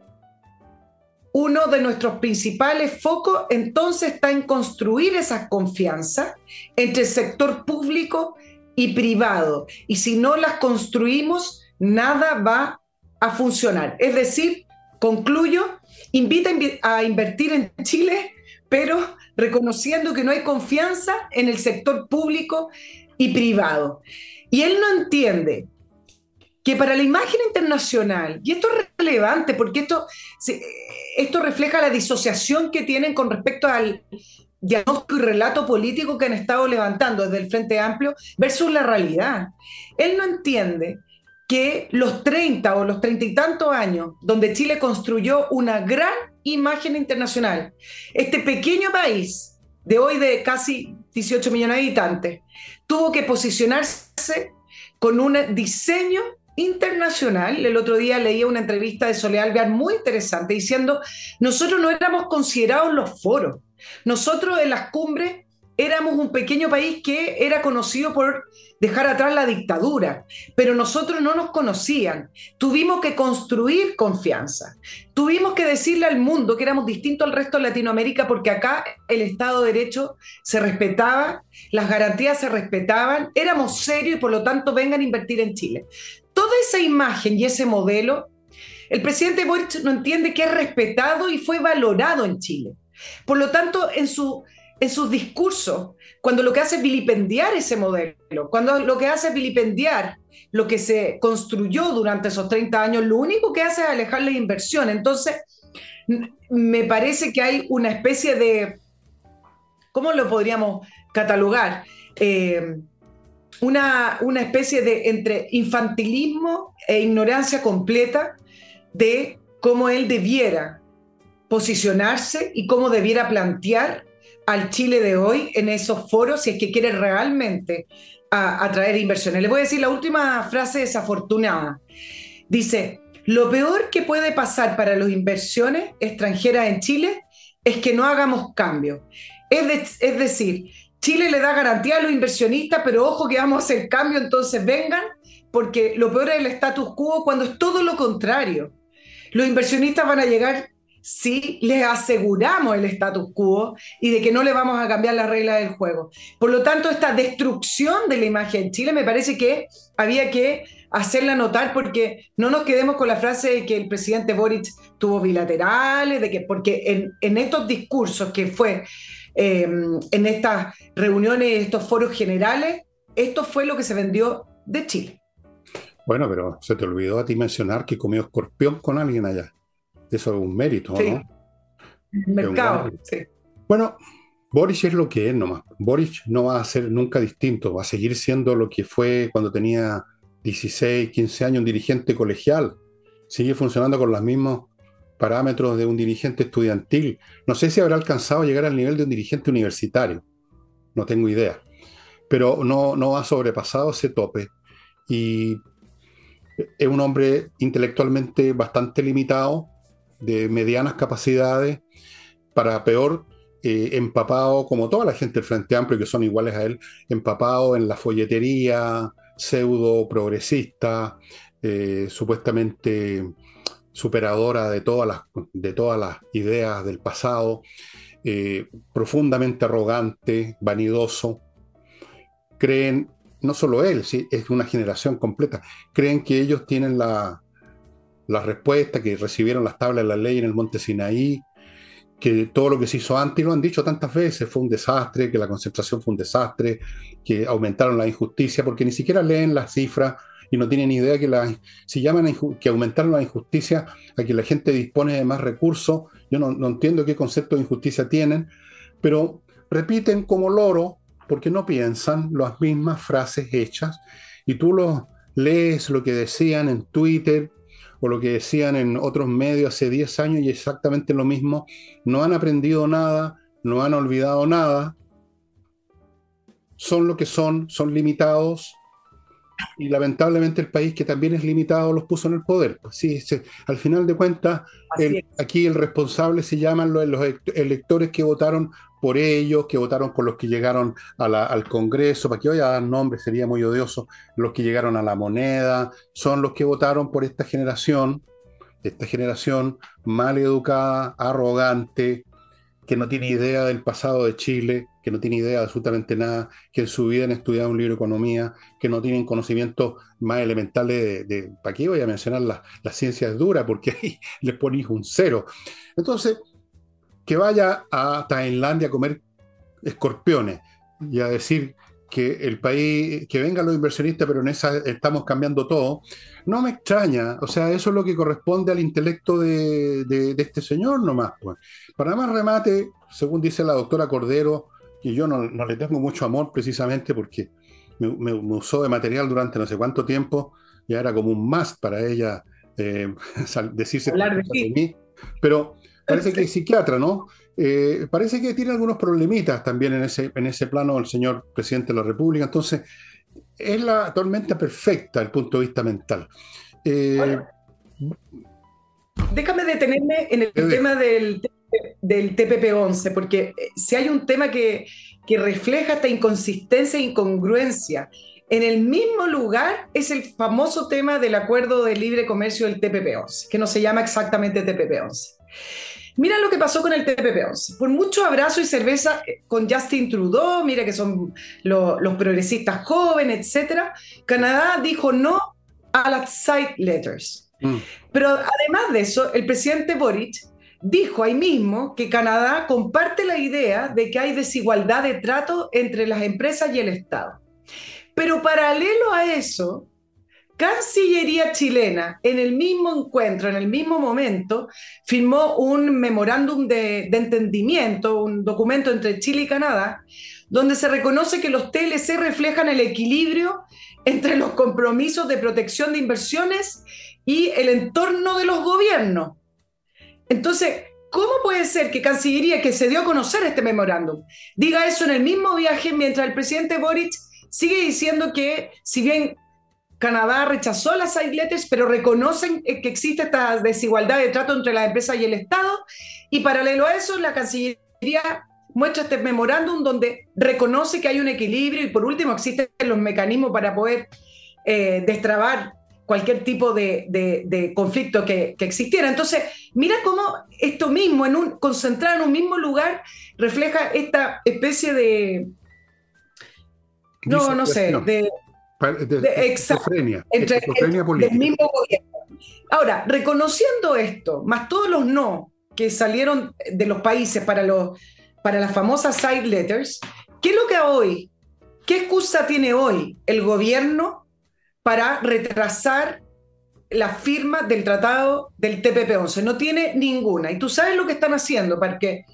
uno de nuestros principales focos entonces está en construir esa confianza entre el sector público y privado. Y si no las construimos, nada va a funcionar. Es decir, concluyo, invita a invertir en Chile, pero reconociendo que no hay confianza en el sector público y privado. Y él no entiende que para la imagen internacional, y esto es relevante porque esto, esto refleja la disociación que tienen con respecto al diagnóstico y relato político que han estado levantando desde el Frente Amplio versus la realidad. Él no entiende que los 30 o los 30 y tantos años donde Chile construyó una gran imagen internacional, este pequeño país de hoy de casi 18 millones de habitantes, tuvo que posicionarse con un diseño internacional. El otro día leía una entrevista de Soledad Alvear muy interesante diciendo, nosotros no éramos considerados los foros, nosotros en las cumbres éramos un pequeño país que era conocido por dejar atrás la dictadura, pero nosotros no nos conocían. Tuvimos que construir confianza. Tuvimos que decirle al mundo que éramos distintos al resto de Latinoamérica porque acá el Estado de Derecho se respetaba, las garantías se respetaban, éramos serios y por lo tanto vengan a invertir en Chile. Toda esa imagen y ese modelo, el presidente Boric no entiende que es respetado y fue valorado en Chile. Por lo tanto, en su en sus discursos, cuando lo que hace es vilipendiar ese modelo, cuando lo que hace es vilipendiar lo que se construyó durante esos 30 años, lo único que hace es alejar la inversión. Entonces, me parece que hay una especie de, ¿cómo lo podríamos catalogar? Eh, una, una especie de entre infantilismo e ignorancia completa de cómo él debiera posicionarse y cómo debiera plantear al Chile de hoy en esos foros si es que quiere realmente atraer inversiones. Le voy a decir la última frase desafortunada. Dice, lo peor que puede pasar para las inversiones extranjeras en Chile es que no hagamos cambio. Es, es decir, Chile le da garantía a los inversionistas, pero ojo que vamos a hacer cambio, entonces vengan, porque lo peor es el status quo cuando es todo lo contrario. Los inversionistas van a llegar si les aseguramos el status quo y de que no le vamos a cambiar las reglas del juego. Por lo tanto, esta destrucción de la imagen en Chile me parece que había que hacerla notar porque no nos quedemos con la frase de que el presidente Boric tuvo bilaterales, de que, porque en, estos discursos que fue em, en estas reuniones, estos foros generales, esto fue lo que se vendió de Chile. Bueno, pero se te olvidó a ti mencionar que comió escorpión con alguien allá. Eso es un mérito, ¿no? Mercado, sí. Bueno, Boris es lo que es nomás. Boris no va a ser nunca distinto, va a seguir siendo lo que fue cuando tenía 16, 15 años, un dirigente colegial. Sigue funcionando con los mismos parámetros de un dirigente estudiantil. No sé si habrá alcanzado a llegar al nivel de un dirigente universitario, no tengo idea, pero no, no ha sobrepasado ese tope. Y es un hombre intelectualmente bastante limitado, de medianas capacidades, para peor, eh, empapado, como toda la gente del Frente Amplio, que son iguales a él, empapado en la folletería, pseudo progresista, eh, supuestamente superadora de todas las, de todas las ideas del pasado, eh, profundamente arrogante, vanidoso. Creen, no solo él, es una generación completa, creen que ellos tienen la, la respuesta, que recibieron las tablas de la ley en el monte Sinaí, que todo lo que se hizo antes, lo han dicho tantas veces, fue un desastre, que la concentración fue un desastre, que aumentaron la injusticia, porque ni siquiera leen las cifras y no tienen idea que la, si llaman que aumentaron la injusticia a que la gente dispone de más recursos, yo no, no entiendo qué concepto de injusticia tienen, pero repiten como loro, porque no piensan las mismas frases hechas, y tú lo lees lo que decían en Twitter, o lo que decían en otros medios hace 10 años y exactamente lo mismo. No han aprendido nada, no han olvidado nada, son lo que son, son limitados y lamentablemente el país que también es limitado los puso en el poder. Sí, al final de cuentas, aquí el responsable se llaman los, los electores que votaron por ellos, que votaron por los que llegaron al Congreso, para que hoy a dar nombres sería muy odioso, los que llegaron a la moneda, son los que votaron por esta generación, esta generación mal educada, arrogante, que no tiene idea del pasado de Chile, que no tiene idea de absolutamente nada, que en su vida han estudiado un libro de economía, que no tienen conocimientos más elementales de, ¿para qué voy a mencionar las, las ciencias duras? Porque ahí *laughs* les ponéis un cero. Entonces, que vaya a Tailandia a comer escorpiones y a decir que el país, que vengan los inversionistas, pero en esa estamos cambiando todo, no me extraña. O sea, eso es lo que corresponde al intelecto de, este señor nomás. Pues. Para más remate, según dice la doctora Cordero, que yo no, le tengo mucho amor precisamente porque me, usó de material durante no sé cuánto tiempo, ya era como un más para ella eh, *laughs* decirse Hablar de, mí. Pero parece que es psiquiatra, ¿no? Eh, parece que tiene algunos problemitas también en ese, en ese plano el señor presidente de la República. Entonces, es la tormenta perfecta desde el punto de vista mental. Eh, déjame detenerme en el tema del, del TPP-11, porque eh, si hay un tema que, que refleja esta inconsistencia e incongruencia en el mismo lugar es el famoso tema del acuerdo de libre comercio del TPP-11, que no se llama exactamente TPP-11. Mira lo que pasó con el TPP-11. Por mucho abrazo y cerveza eh, con Justin Trudeau, mira que son los progresistas jóvenes, etc. Canadá dijo no a las side letters. Mm. Pero además de eso, el presidente Boric dijo ahí mismo que Canadá comparte la idea de que hay desigualdad de trato entre las empresas y el Estado. Pero paralelo a eso, Cancillería chilena, en el mismo encuentro, en el mismo momento, firmó un memorándum de, entendimiento, un documento entre Chile y Canadá, donde se reconoce que los TLC reflejan el equilibrio entre los compromisos de protección de inversiones y el entorno de los gobiernos. Entonces, ¿cómo puede ser que Cancillería, que se dio a conocer este memorándum, diga eso en el mismo viaje mientras el presidente Boric sigue diciendo que si bien Canadá rechazó las side letters, pero reconocen que existe esta desigualdad de trato entre las empresas y el Estado. Y paralelo a eso, la Cancillería muestra este memorándum donde reconoce que hay un equilibrio y por último existen los mecanismos para poder eh, destrabar cualquier tipo de, conflicto que, existiera. Entonces, mira cómo esto mismo, en un, concentrado en un mismo lugar, refleja esta especie de... No, no sé, de, entre, del mismo gobierno. Ahora, reconociendo esto, más todos los no que salieron de los países para, los, para las famosas side letters, ¿qué es lo que hoy, qué excusa tiene hoy el gobierno para retrasar la firma del tratado del TPP-11? No tiene ninguna. Y tú sabes lo que están haciendo, porque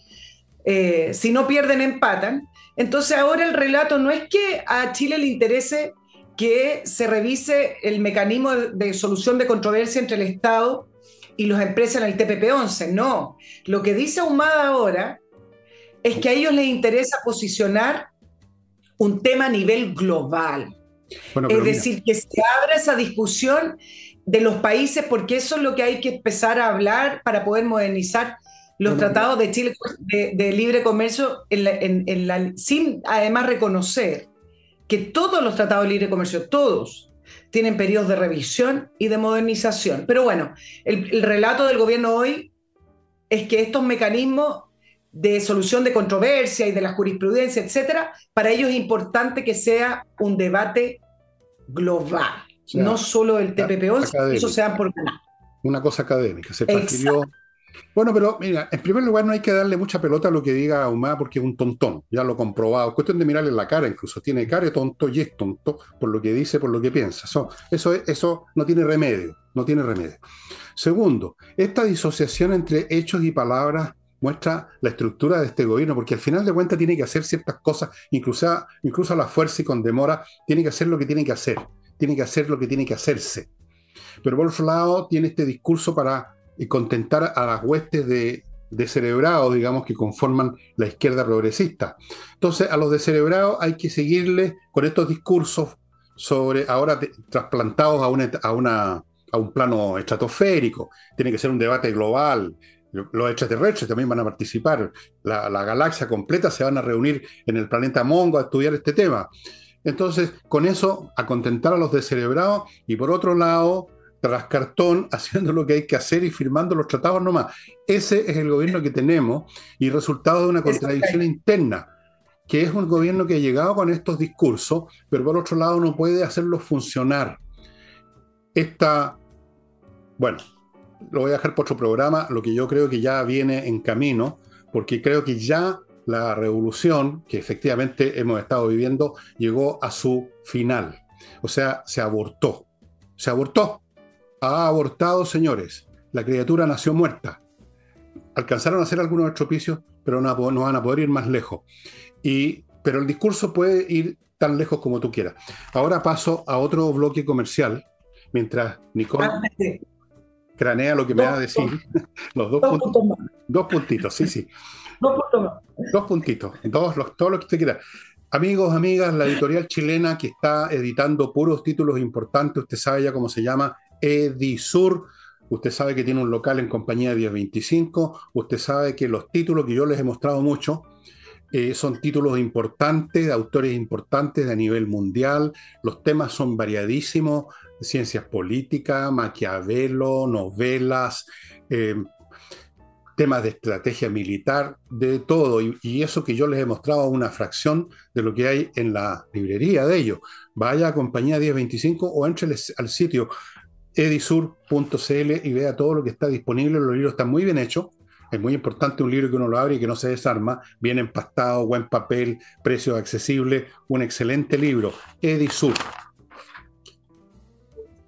eh, si no pierden, empatan. Entonces ahora el relato no es que a Chile le interese que se revise el mecanismo de solución de controversia entre el Estado y las empresas en el TPP-11. No, lo que dice Ahumada ahora es que a ellos les interesa posicionar un tema a nivel global. es decir, que se abra esa discusión de los países, porque eso es lo que hay que empezar a hablar para poder modernizar los tratados de Chile de, libre comercio sin además reconocer que todos los tratados de libre comercio, todos, tienen periodos de revisión y de modernización. Pero bueno, el, relato del gobierno hoy es que estos mecanismos de solución de controversia y de la jurisprudencia, etcétera, para ellos es importante que sea un debate global, no solo el TPP-11, eso se da por ganar. Una cosa académica, se transfirió bueno, pero mira, en primer lugar no hay que darle mucha pelota a lo que diga Ahumada porque es un tontón, ya lo he comprobado. Es cuestión de mirarle la cara incluso. Tiene cara de tonto y es tonto por lo que dice, por lo que piensa. Eso, eso, no tiene remedio, no tiene remedio. Segundo, esta disociación entre hechos y palabras muestra la estructura de este gobierno, porque al final de cuentas tiene que hacer ciertas cosas, incluso, incluso a la fuerza y con demora, tiene que hacer lo que tiene que hacer, tiene que hacer lo que tiene que hacerse. Pero por otro lado, tiene este discurso para y contentar a las huestes de, descerebrados, digamos, que conforman la izquierda progresista. Entonces, a los descerebrados hay que seguirles con estos discursos sobre, ahora trasplantados a, a, una, a un plano estratosférico. Tiene que ser un debate global. Los extraterrestres también van a participar. La, la galaxia completa se van a reunir en el planeta Mongo a estudiar este tema. Entonces, con eso, a contentar a los descerebrados y por otro lado, tras cartón, *laughs* haciendo lo que hay que hacer y firmando los tratados nomás. Ese es el gobierno que tenemos y resultado de una contradicción interna, que es un gobierno que ha llegado con estos discursos, pero por otro lado no puede hacerlos funcionar. Esta, bueno, lo voy a dejar por otro programa, lo que yo creo que ya viene en camino, porque creo que ya la revolución que efectivamente hemos estado viviendo llegó a su final. O sea, se abortó. Se abortó ha abortado, señores. La criatura nació muerta. Alcanzaron a hacer algunos estropicios, pero no, van a poder ir más lejos. Y, pero el discurso puede ir tan lejos como tú quieras. Ahora paso a otro bloque comercial, mientras Nicole cranea lo que me va a decir. *laughs* Los dos, puntos, dos puntitos, sí, sí. *laughs* Dos puntos Dos puntitos, dos, los, todo lo que usted quiera. Amigos, amigas, la editorial chilena que está editando puros títulos importantes, usted sabe ya cómo se llama, Edisur. Usted sabe que tiene un local en compañía 1025. Usted sabe que los títulos que yo les he mostrado mucho eh, son títulos importantes, de autores importantes a nivel mundial. Los temas son variadísimos: ciencias políticas, Maquiavelo, novelas, eh, temas de estrategia militar, de todo. Y, eso que yo les he mostrado una fracción de lo que hay en la librería de ellos. Vaya a compañía 1025 o entre al sitio edisur.cl y vea todo lo que está disponible. Los libros están muy bien hechos. Es muy importante un libro que uno lo abre y que no se desarma, bien empastado, buen papel, precio accesible, un excelente libro. Edisur.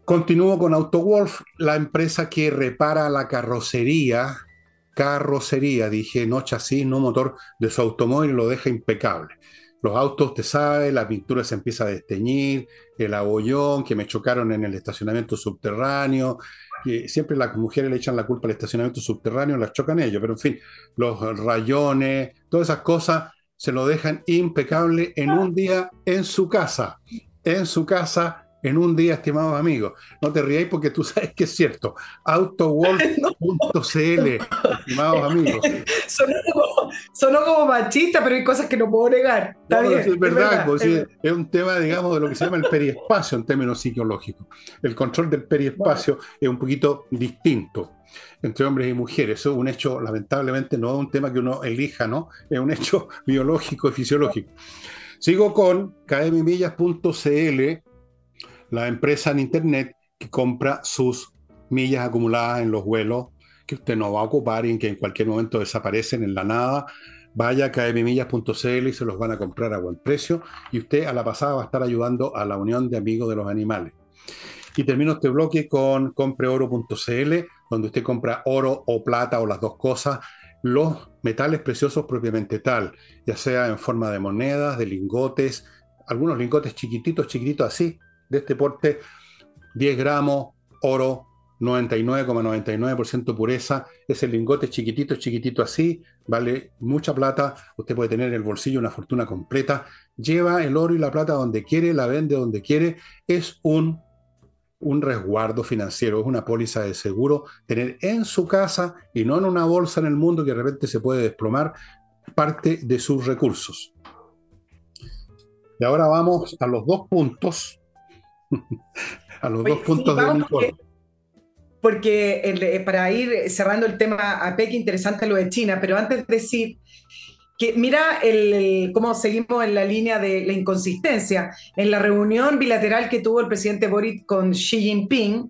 Continúo con AutoWolf, la empresa que repara la carrocería, carrocería, dije, no chasis, no motor de su automóvil, lo deja impecable los autos, te sabe, la pintura se empieza a desteñir, el abollón, que me chocaron en el estacionamiento subterráneo, siempre las mujeres le echan la culpa al estacionamiento subterráneo, las chocan ellos, pero en fin, los rayones, todas esas cosas se lo dejan impecable en un día en su casa, en su casa en un día, estimados amigos. No te ríais porque tú *laughs* sabes que es cierto. Autowolf.cl, *laughs* estimados amigos. Sonó como, machista, pero hay cosas que no puedo negar. es, verdad, pues, es, un tema, digamos, de lo que se llama el periespacio en términos psicológicos. El control del periespacio es un poquito distinto entre hombres y mujeres. Eso es un hecho, lamentablemente, no es un tema que uno elija, ¿no? Es un hecho biológico y fisiológico. Sigo con kmmillas.cl la empresa en Internet que compra sus millas acumuladas en los vuelos que usted no va a ocupar y que en cualquier momento desaparecen en la nada. Vaya a kmmillas.cl y se los van a comprar a buen precio y usted a la pasada va a estar ayudando a la Unión de Amigos de los Animales. Y termino este bloque con compreoro.cl, donde usted compra oro o plata o las dos cosas, los metales preciosos propiamente tal, ya sea en forma de monedas, de lingotes, algunos lingotes chiquititos, chiquititos así, de este porte, 10 gramos, oro, 99,99% pureza, ese lingote chiquitito, chiquitito así, vale mucha plata, usted puede tener en el bolsillo una fortuna completa, lleva el oro y la plata donde quiere, la vende donde quiere, es un, un resguardo financiero, es una póliza de seguro, tener en su casa y no en una bolsa en el mundo que de repente se puede desplomar parte de sus recursos. Y ahora vamos a los dos puntos a los dos puntos de Nicole. Porque, eh, para ir cerrando el tema APEC, interesante lo de China, pero antes de decir que mira el, cómo seguimos en la línea de la inconsistencia. En la reunión bilateral que tuvo el presidente Boric con Xi Jinping,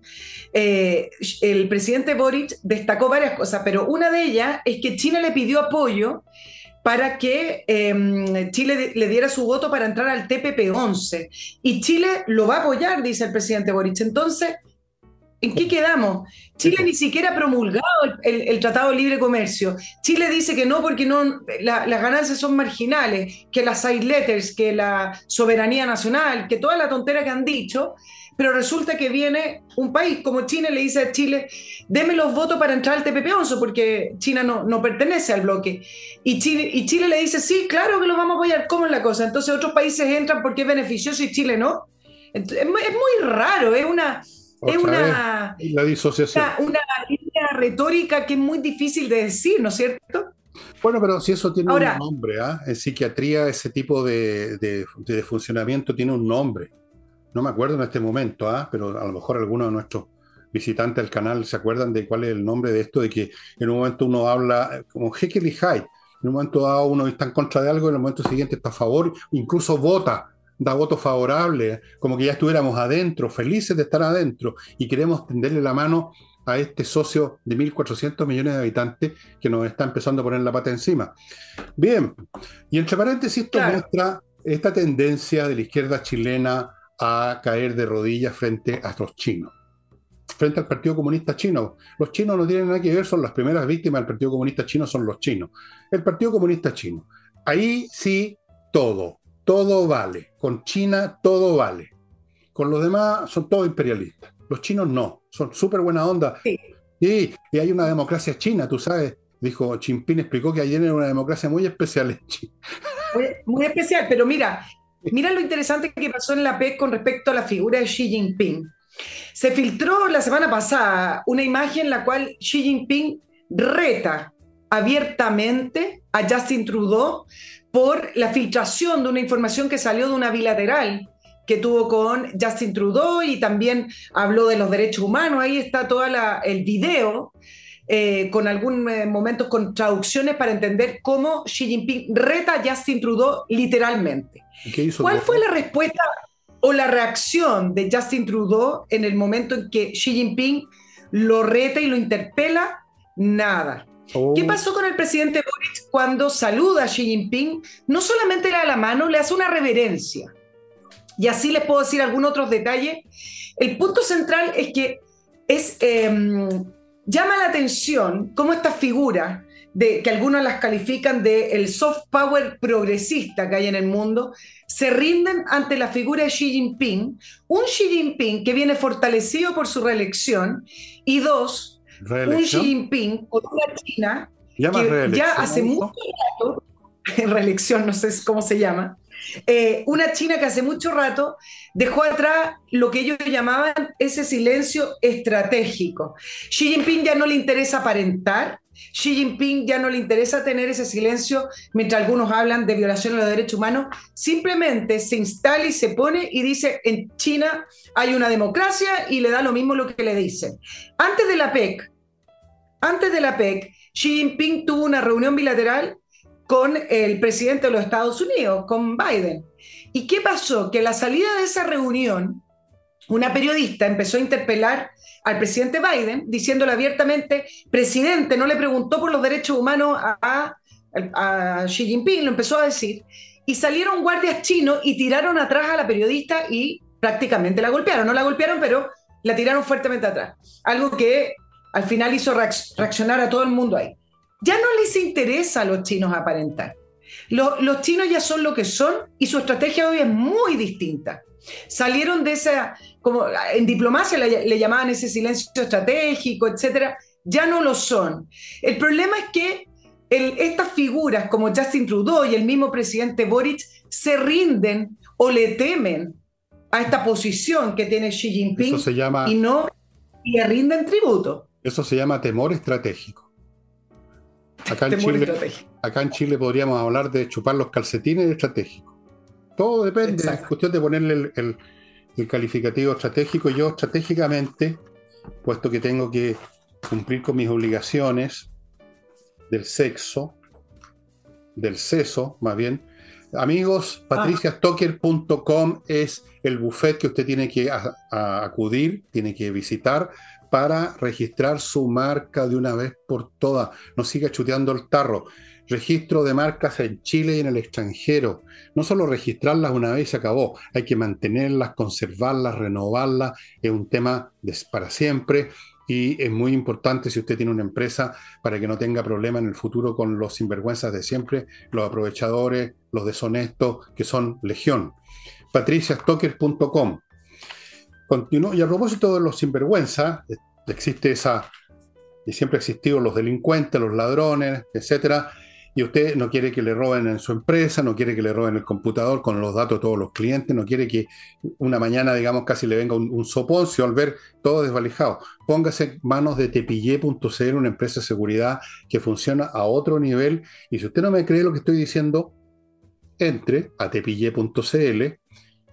eh, el presidente Boric destacó varias cosas, pero una de ellas es que China le pidió apoyo para que em, Chile le diera su voto para entrar al TPP-11. Y Chile lo va a apoyar, dice el presidente Boric. Entonces, ¿En qué quedamos? Chile ni siquiera ha promulgado el, Tratado de Libre Comercio. Chile dice que no porque no, las ganancias son marginales, que las side letters, que la soberanía nacional, que toda la tontera que han dicho, pero resulta que viene un país como China y le dice a Chile, deme los votos para entrar al TPP-11 porque China no, no pertenece al bloque. Y Chile, y Chile le dice, sí, claro que lo vamos a apoyar, ¿cómo es la cosa? Entonces otros países entran porque es beneficioso y Chile no. es muy raro, es una es una, la disociación. Una, línea retórica que es muy difícil de decir, ¿no es cierto? Bueno, pero si eso tiene un nombre, ¿ah? en psiquiatría ese tipo de, funcionamiento tiene un nombre. No me acuerdo en este momento, ¿ah? pero a lo mejor algunos de nuestros visitantes del canal se acuerdan de cuál es el nombre de esto, de que en un momento uno habla como Jekyll y Hyde. En un momento dado uno está en contra de algo, en el momento siguiente está a favor, incluso vota da voto favorable, como que ya estuviéramos adentro, felices de estar adentro, y queremos tenderle la mano a este socio de 1.400 millones de habitantes que nos está empezando a poner la pata encima. Bien, y entre paréntesis esto muestra esta tendencia de la izquierda chilena a caer de rodillas frente a los chinos, frente al Partido Comunista Chino. Los chinos no tienen nada que ver, son las primeras víctimas del Partido Comunista Chino, son los chinos. El Partido Comunista Chino. Ahí sí, todo todo vale. Con China todo vale. Con los demás son todos imperialistas. Los chinos no, son súper buena onda. Sí. Y, hay una democracia china, tú sabes. Dijo, Jinping explicó que ayer era una democracia muy especial en China. Muy, especial, pero mira, mira lo interesante que pasó en la PEC con respecto a la figura de Xi Jinping. Se filtró la semana pasada una imagen en la cual Xi Jinping reta abiertamente a Justin Trudeau por la filtración de una información que salió de una bilateral que tuvo con Justin Trudeau y también habló de los derechos humanos. Ahí está todo el video eh, con algunos eh, momentos con traducciones para entender cómo Xi Jinping reta a Justin Trudeau literalmente. ¿Cuál fue la respuesta o la reacción de Justin Trudeau en el momento en que Xi Jinping lo reta y lo interpela? Nada. ¿Qué oh. pasó con el presidente Boric cuando saluda a Xi Jinping? No solamente le da la mano, le hace una reverencia. Y así les puedo decir algunos otros detalles. El punto central es que es, em, llama la atención cómo estas figuras, de, que algunos las califican de el soft power progresista que hay en el mundo, se rinden ante la figura de Xi Jinping, un Xi Jinping que viene fortalecido por su reelección, y dos, un Xi Jinping con una China que ya hace mucho rato, *laughs* reelección, no sé cómo se llama, eh, una China que hace mucho rato dejó atrás lo que ellos llamaban ese silencio estratégico. Xi Jinping ya no le interesa aparentar, Xi Jinping ya no le interesa tener ese silencio mientras algunos hablan de violación de los derechos humanos, simplemente se instala y se pone y dice, en China hay una democracia y le da lo mismo lo que le dicen. Antes de la PEC, antes de la PEC, Xi Jinping tuvo una reunión bilateral con el presidente de los Estados Unidos, con Biden. ¿Y qué pasó? Que a la salida de esa reunión, una periodista empezó a interpelar al presidente Biden, diciéndole abiertamente, presidente, no le preguntó por los derechos humanos a, Xi Jinping, lo empezó a decir, y salieron guardias chinos y tiraron atrás a la periodista y prácticamente la golpearon. No la golpearon, pero la tiraron fuertemente atrás. Algo que al final hizo reaccionar a todo el mundo ahí. Ya no les interesa a los chinos aparentar. los chinos ya son lo que son y su estrategia hoy es muy distinta. Salieron de esa, como en diplomacia le, llamaban ese silencio estratégico, etcétera, ya no lo son. El problema es que estas figuras como Justin Trudeau y el mismo presidente Boric se rinden o le temen a esta posición que tiene Xi Jinping y no le rinden tributo. Eso se llama temor estratégico. Acá en, Chile, acá en Chile podríamos hablar de chupar los calcetines estratégicos. Todo depende, es cuestión de ponerle el calificativo estratégico. Yo estratégicamente, puesto que tengo que cumplir con mis obligaciones del sexo, del seso, más bien, Amigos, ah. patriciastocker.com es el buffet que usted tiene que acudir, tiene que visitar para registrar su marca de una vez por todas. No siga chuteando el tarro. Registro de marcas en Chile y en el extranjero. No solo registrarlas una vez y se acabó, hay que mantenerlas, conservarlas, renovarlas. Es un tema de, para siempre y es muy importante si usted tiene una empresa para que no tenga problema en el futuro con los sinvergüenzas de siempre, los aprovechadores, los deshonestos, que son legión. patriciastocker.com. Continúo, y a propósito de los sinvergüenzas, existe esa, y siempre ha existido los delincuentes, los ladrones, etcétera, y usted no quiere que le roben en su empresa, no quiere que le roben el computador con los datos de todos los clientes, no quiere que una mañana, digamos, casi le venga un, soponcio al ver todo desvalijado. Póngase manos de tepillé.cl, una empresa de seguridad que funciona a otro nivel. Y si usted no me cree lo que estoy diciendo, entre a tepillé.cl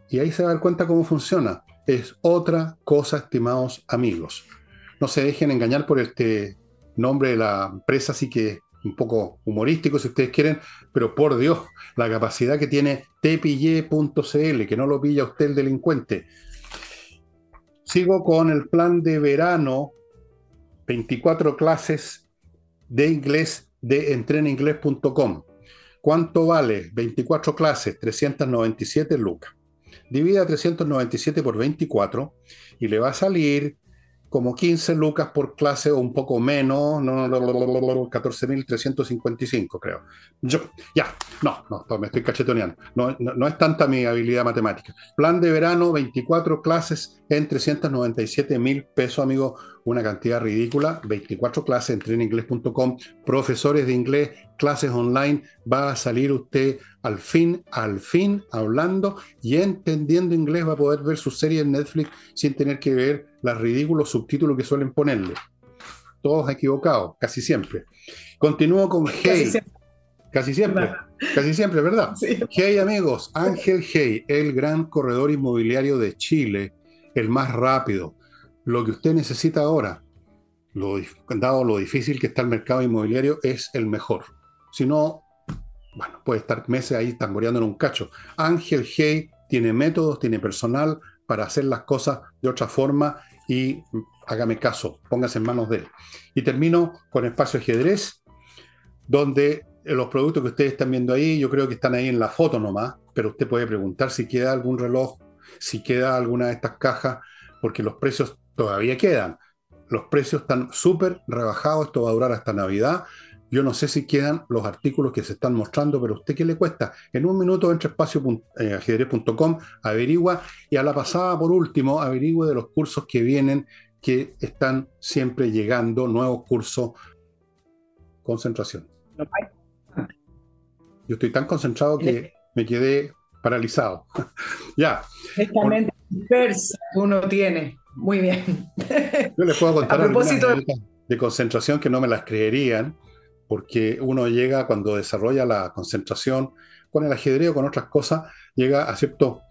y ahí se va a dar cuenta cómo funciona. Es otra cosa, estimados amigos. No se dejen engañar por este nombre de la empresa, así que un poco humorístico si ustedes quieren, pero por Dios, la capacidad que tiene tpy.cl, que no lo pilla usted el delincuente. Sigo con el plan de verano, 24 clases de inglés de entreninglés.com. ¿Cuánto vale? 24 clases, 397 lucas. Divida 397 por 24 y le va a salir como 15 lucas por clase o un poco menos, no, 14.355 creo. Yo, ya, no, no, me estoy cachetoneando. No, no, es tanta mi habilidad matemática. Plan de verano, 24 clases en 397 mil pesos, amigo, una cantidad ridícula. 24 clases en treninglés.com, profesores de inglés, clases online. Va a salir usted al fin, al fin, hablando y entendiendo inglés. Va a poder ver su serie en Netflix sin tener que ver los ridículos subtítulos que suelen ponerle. Todos equivocados, casi siempre. Continúo con Hey. Casi siempre. Casi siempre, ¿verdad? Hey amigos, Ángel Hey, el gran corredor inmobiliario de Chile, el más rápido. Lo que usted necesita ahora, lo, dado lo difícil que está el mercado inmobiliario, es el mejor. Si no, bueno, puede estar meses ahí tamboreando en un cacho. Ángel Hey tiene métodos, tiene personal para hacer las cosas de otra forma y hágame caso, póngase en manos de él. Y termino con Espacio Ajedrez, donde los productos que ustedes están viendo ahí, yo creo que están ahí en la foto nomás, pero usted puede preguntar si queda algún reloj, si queda alguna de estas cajas, porque los precios todavía quedan. Los precios están súper rebajados, esto va a durar hasta Navidad. Yo no sé si quedan los artículos que se están mostrando, pero a usted qué le cuesta. En un minuto entre espacio.ajedrez.com, eh, averigua y a la pasada, por último, averigüe de los cursos que vienen, que están siempre llegando, nuevos cursos. Concentración. Yo estoy tan concentrado que me quedé paralizado. *laughs* ya. Esta mente dispersa uno tiene. Muy bien. Yo les puedo contar a propósito de concentración que no me las creerían porque uno llega cuando desarrolla la concentración con el ajedrez o con otras cosas, llega a cierto,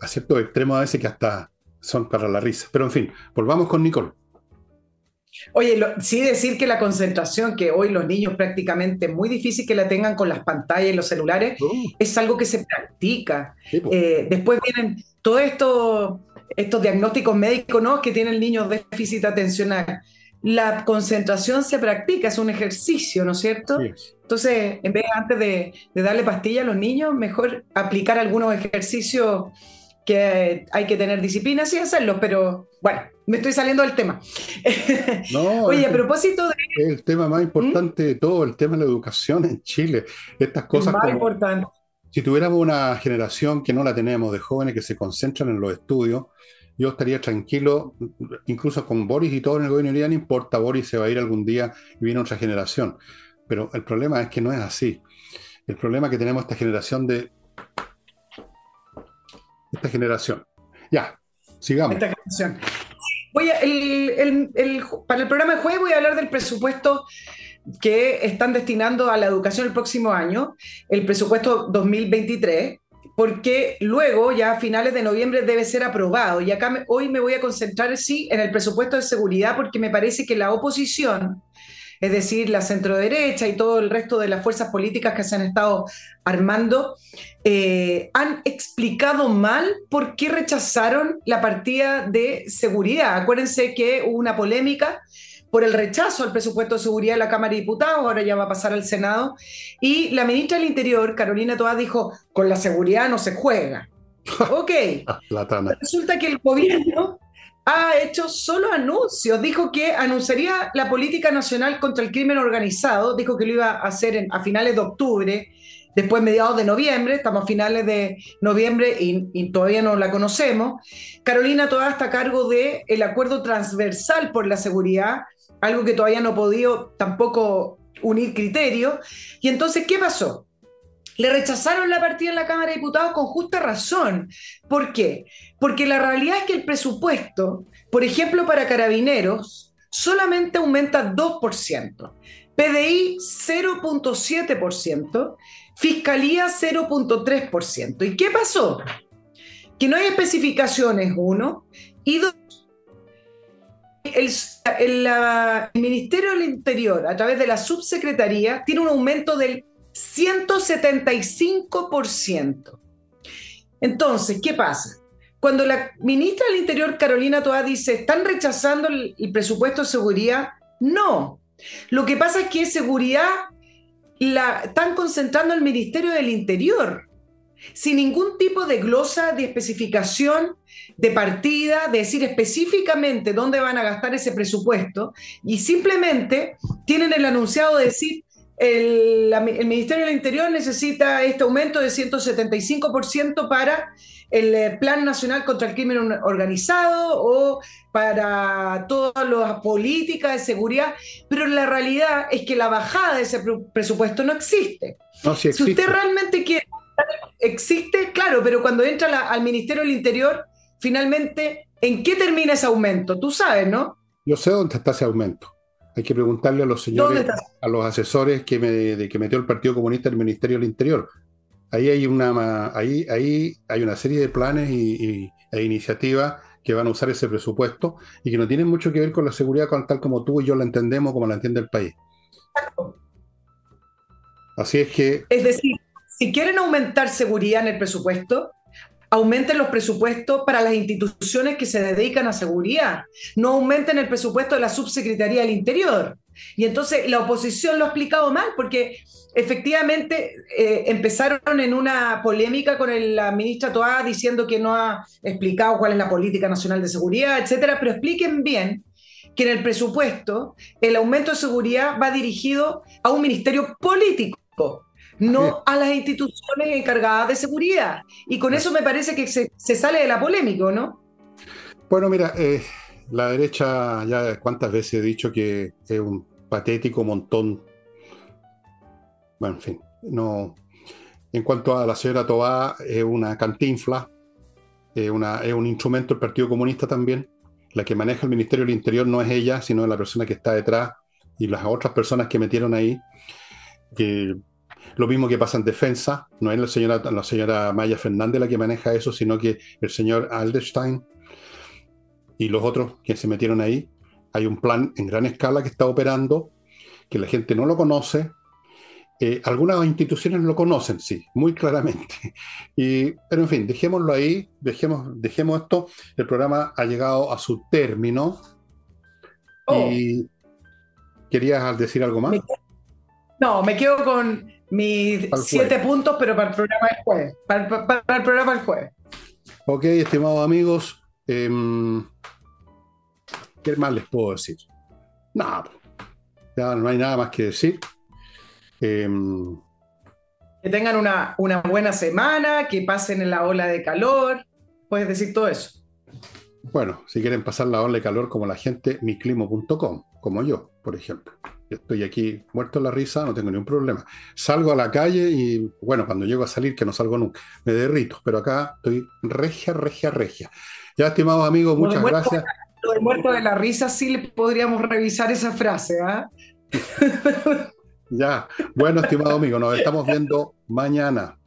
a cierto extremo a veces que hasta son para la risa. Pero en fin, volvamos con Nicole. Oye, sí decir que la concentración, que hoy los niños prácticamente es muy difícil que la tengan con las pantallas y los celulares, uh. es algo que se practica. Eh, después vienen todos estos, estos diagnósticos médicos ¿no? que tiene el niño déficit atencional la concentración se practica, es un ejercicio, ¿no es cierto? Entonces, en vez antes de, darle pastilla a los niños, mejor aplicar algunos ejercicios que hay que tener disciplina y hacerlos, pero bueno, me estoy saliendo del tema. *laughs* No, Oye, a propósito de... El tema más importante de todo, el tema de la educación en Chile. Estas cosas... Más importante. Si tuviéramos una generación que no la tenemos de jóvenes que se concentran en los estudios, yo estaría tranquilo, incluso con Boris y todo en el gobierno, no importa, Boris se va a ir algún día y viene otra generación. Pero el problema es que no es así. El problema que tenemos esta generación de... Esta generación. Ya, sigamos. Esta generación. Voy para el programa de jueves voy a hablar del presupuesto que están destinando a la educación el próximo año, el presupuesto 2023 porque luego, ya a finales de noviembre, debe ser aprobado. Y acá hoy me voy a concentrar, sí, en el presupuesto de seguridad, porque me parece que la oposición, es decir, la centroderecha y todo el resto de las fuerzas políticas que se han estado armando, eh, han explicado mal por qué rechazaron la partida de seguridad. Acuérdense que hubo una polémica por el rechazo al presupuesto de seguridad de la Cámara de Diputados, ahora ya va a pasar al Senado, y la ministra del Interior, Carolina Toá, dijo, con la seguridad no se juega. *laughs* ok. Resulta que el gobierno ha hecho solo anuncios, dijo que anunciaría la política nacional contra el crimen organizado, dijo que lo iba a hacer a finales de octubre, después mediados de noviembre, estamos a finales de noviembre y, todavía no la conocemos. Carolina Toá está a cargo del el acuerdo transversal por la seguridad, algo que todavía no ha podido tampoco unir criterios. Y entonces, ¿qué pasó? Le rechazaron la partida en la Cámara de Diputados con justa razón. ¿Por qué? Porque la realidad es que el presupuesto, por ejemplo, para carabineros, solamente aumenta 2%, PDI 0.7%, Fiscalía 0.3%. ¿Y qué pasó? Que no hay especificaciones, uno, y dos, el, Ministerio del Interior, a través de la subsecretaría, tiene un aumento del 175%. Entonces, ¿qué pasa? Cuando la ministra del Interior, Carolina Toá, dice, ¿están rechazando el, el presupuesto de seguridad? No. Lo que pasa es que seguridad la están concentrando el Ministerio del Interior sin ningún tipo de glosa, de especificación, de partida, de decir específicamente dónde van a gastar ese presupuesto, y simplemente tienen el anunciado de decir, el, el Ministerio del Interior necesita este aumento de 175% para el eh, Plan Nacional contra el Crimen Organizado o para todas las políticas de seguridad, pero la realidad es que la bajada de ese presupuesto no existe. si, usted realmente quiere, existe, claro, pero cuando entra al Ministerio del Interior, finalmente, ¿en qué termina ese aumento? Tú sabes, ¿no? Yo sé dónde está ese aumento. Hay que preguntarle a los señores, a los asesores que, me, de que metió el Partido Comunista del Ministerio del Interior. Ahí hay una, ahí, ahí hay una serie de planes y, e iniciativas que van a usar ese presupuesto y que no tienen mucho que ver con la seguridad tal como tú y yo la entendemos, como la entiende el país. Así es que... Es decir, si quieren aumentar seguridad en el presupuesto, aumenten los presupuestos para las instituciones que se dedican a seguridad, no aumenten el presupuesto de la subsecretaría del Interior. Y entonces la oposición lo ha explicado mal, porque efectivamente eh, empezaron en una polémica con la ministra Toá diciendo que no ha explicado cuál es la política nacional de seguridad, etcétera, pero expliquen bien que en el presupuesto el aumento de seguridad va dirigido a un ministerio político no a las instituciones encargadas de seguridad. Y con eso me parece que se, sale de la polémica, ¿no? Bueno, mira, eh, la derecha ya cuántas veces he dicho que es un patético montón. Bueno, en fin, no. En cuanto a la señora Tobá, es una cantinfla, es, una, es un instrumento del Partido Comunista también. La que maneja el Ministerio del Interior no es ella, sino la persona que está detrás y las otras personas que metieron ahí, que lo mismo que pasa en defensa, no es la señora, la señora Maya Fernández la que maneja eso, sino que el señor Alderstein y los otros que se metieron ahí. Hay un plan en gran escala que está operando, que la gente no lo conoce. Eh, algunas instituciones lo conocen, sí, muy claramente. *laughs* Y, pero en fin, dejémoslo ahí, dejemos, dejemos esto. El programa ha llegado a su término. Oh. Y ¿Querías decir algo más? No, me quedo con mis siete puntos, pero para el programa del jueves. Para, el programa del jueves. Ok, estimados amigos. Em, ¿Qué más les puedo decir? Nada. Ya no hay nada más que decir. Em, que tengan una, una buena semana, que pasen en la ola de calor. Puedes decir todo eso. Bueno, si quieren pasar la ola de calor como la gente, miclimo.com, como yo, por ejemplo. Yo estoy aquí muerto en la risa, no tengo ningún problema. Salgo a la calle y, bueno, cuando llego a salir, que no salgo nunca, me derrito, pero acá estoy regia, regia, regia. Ya, estimados amigos, muchas gracias. Lo de muerto de la risa, sí le podríamos revisar esa frase, ¿ah? *laughs* ya, bueno, estimado amigo, nos estamos viendo mañana.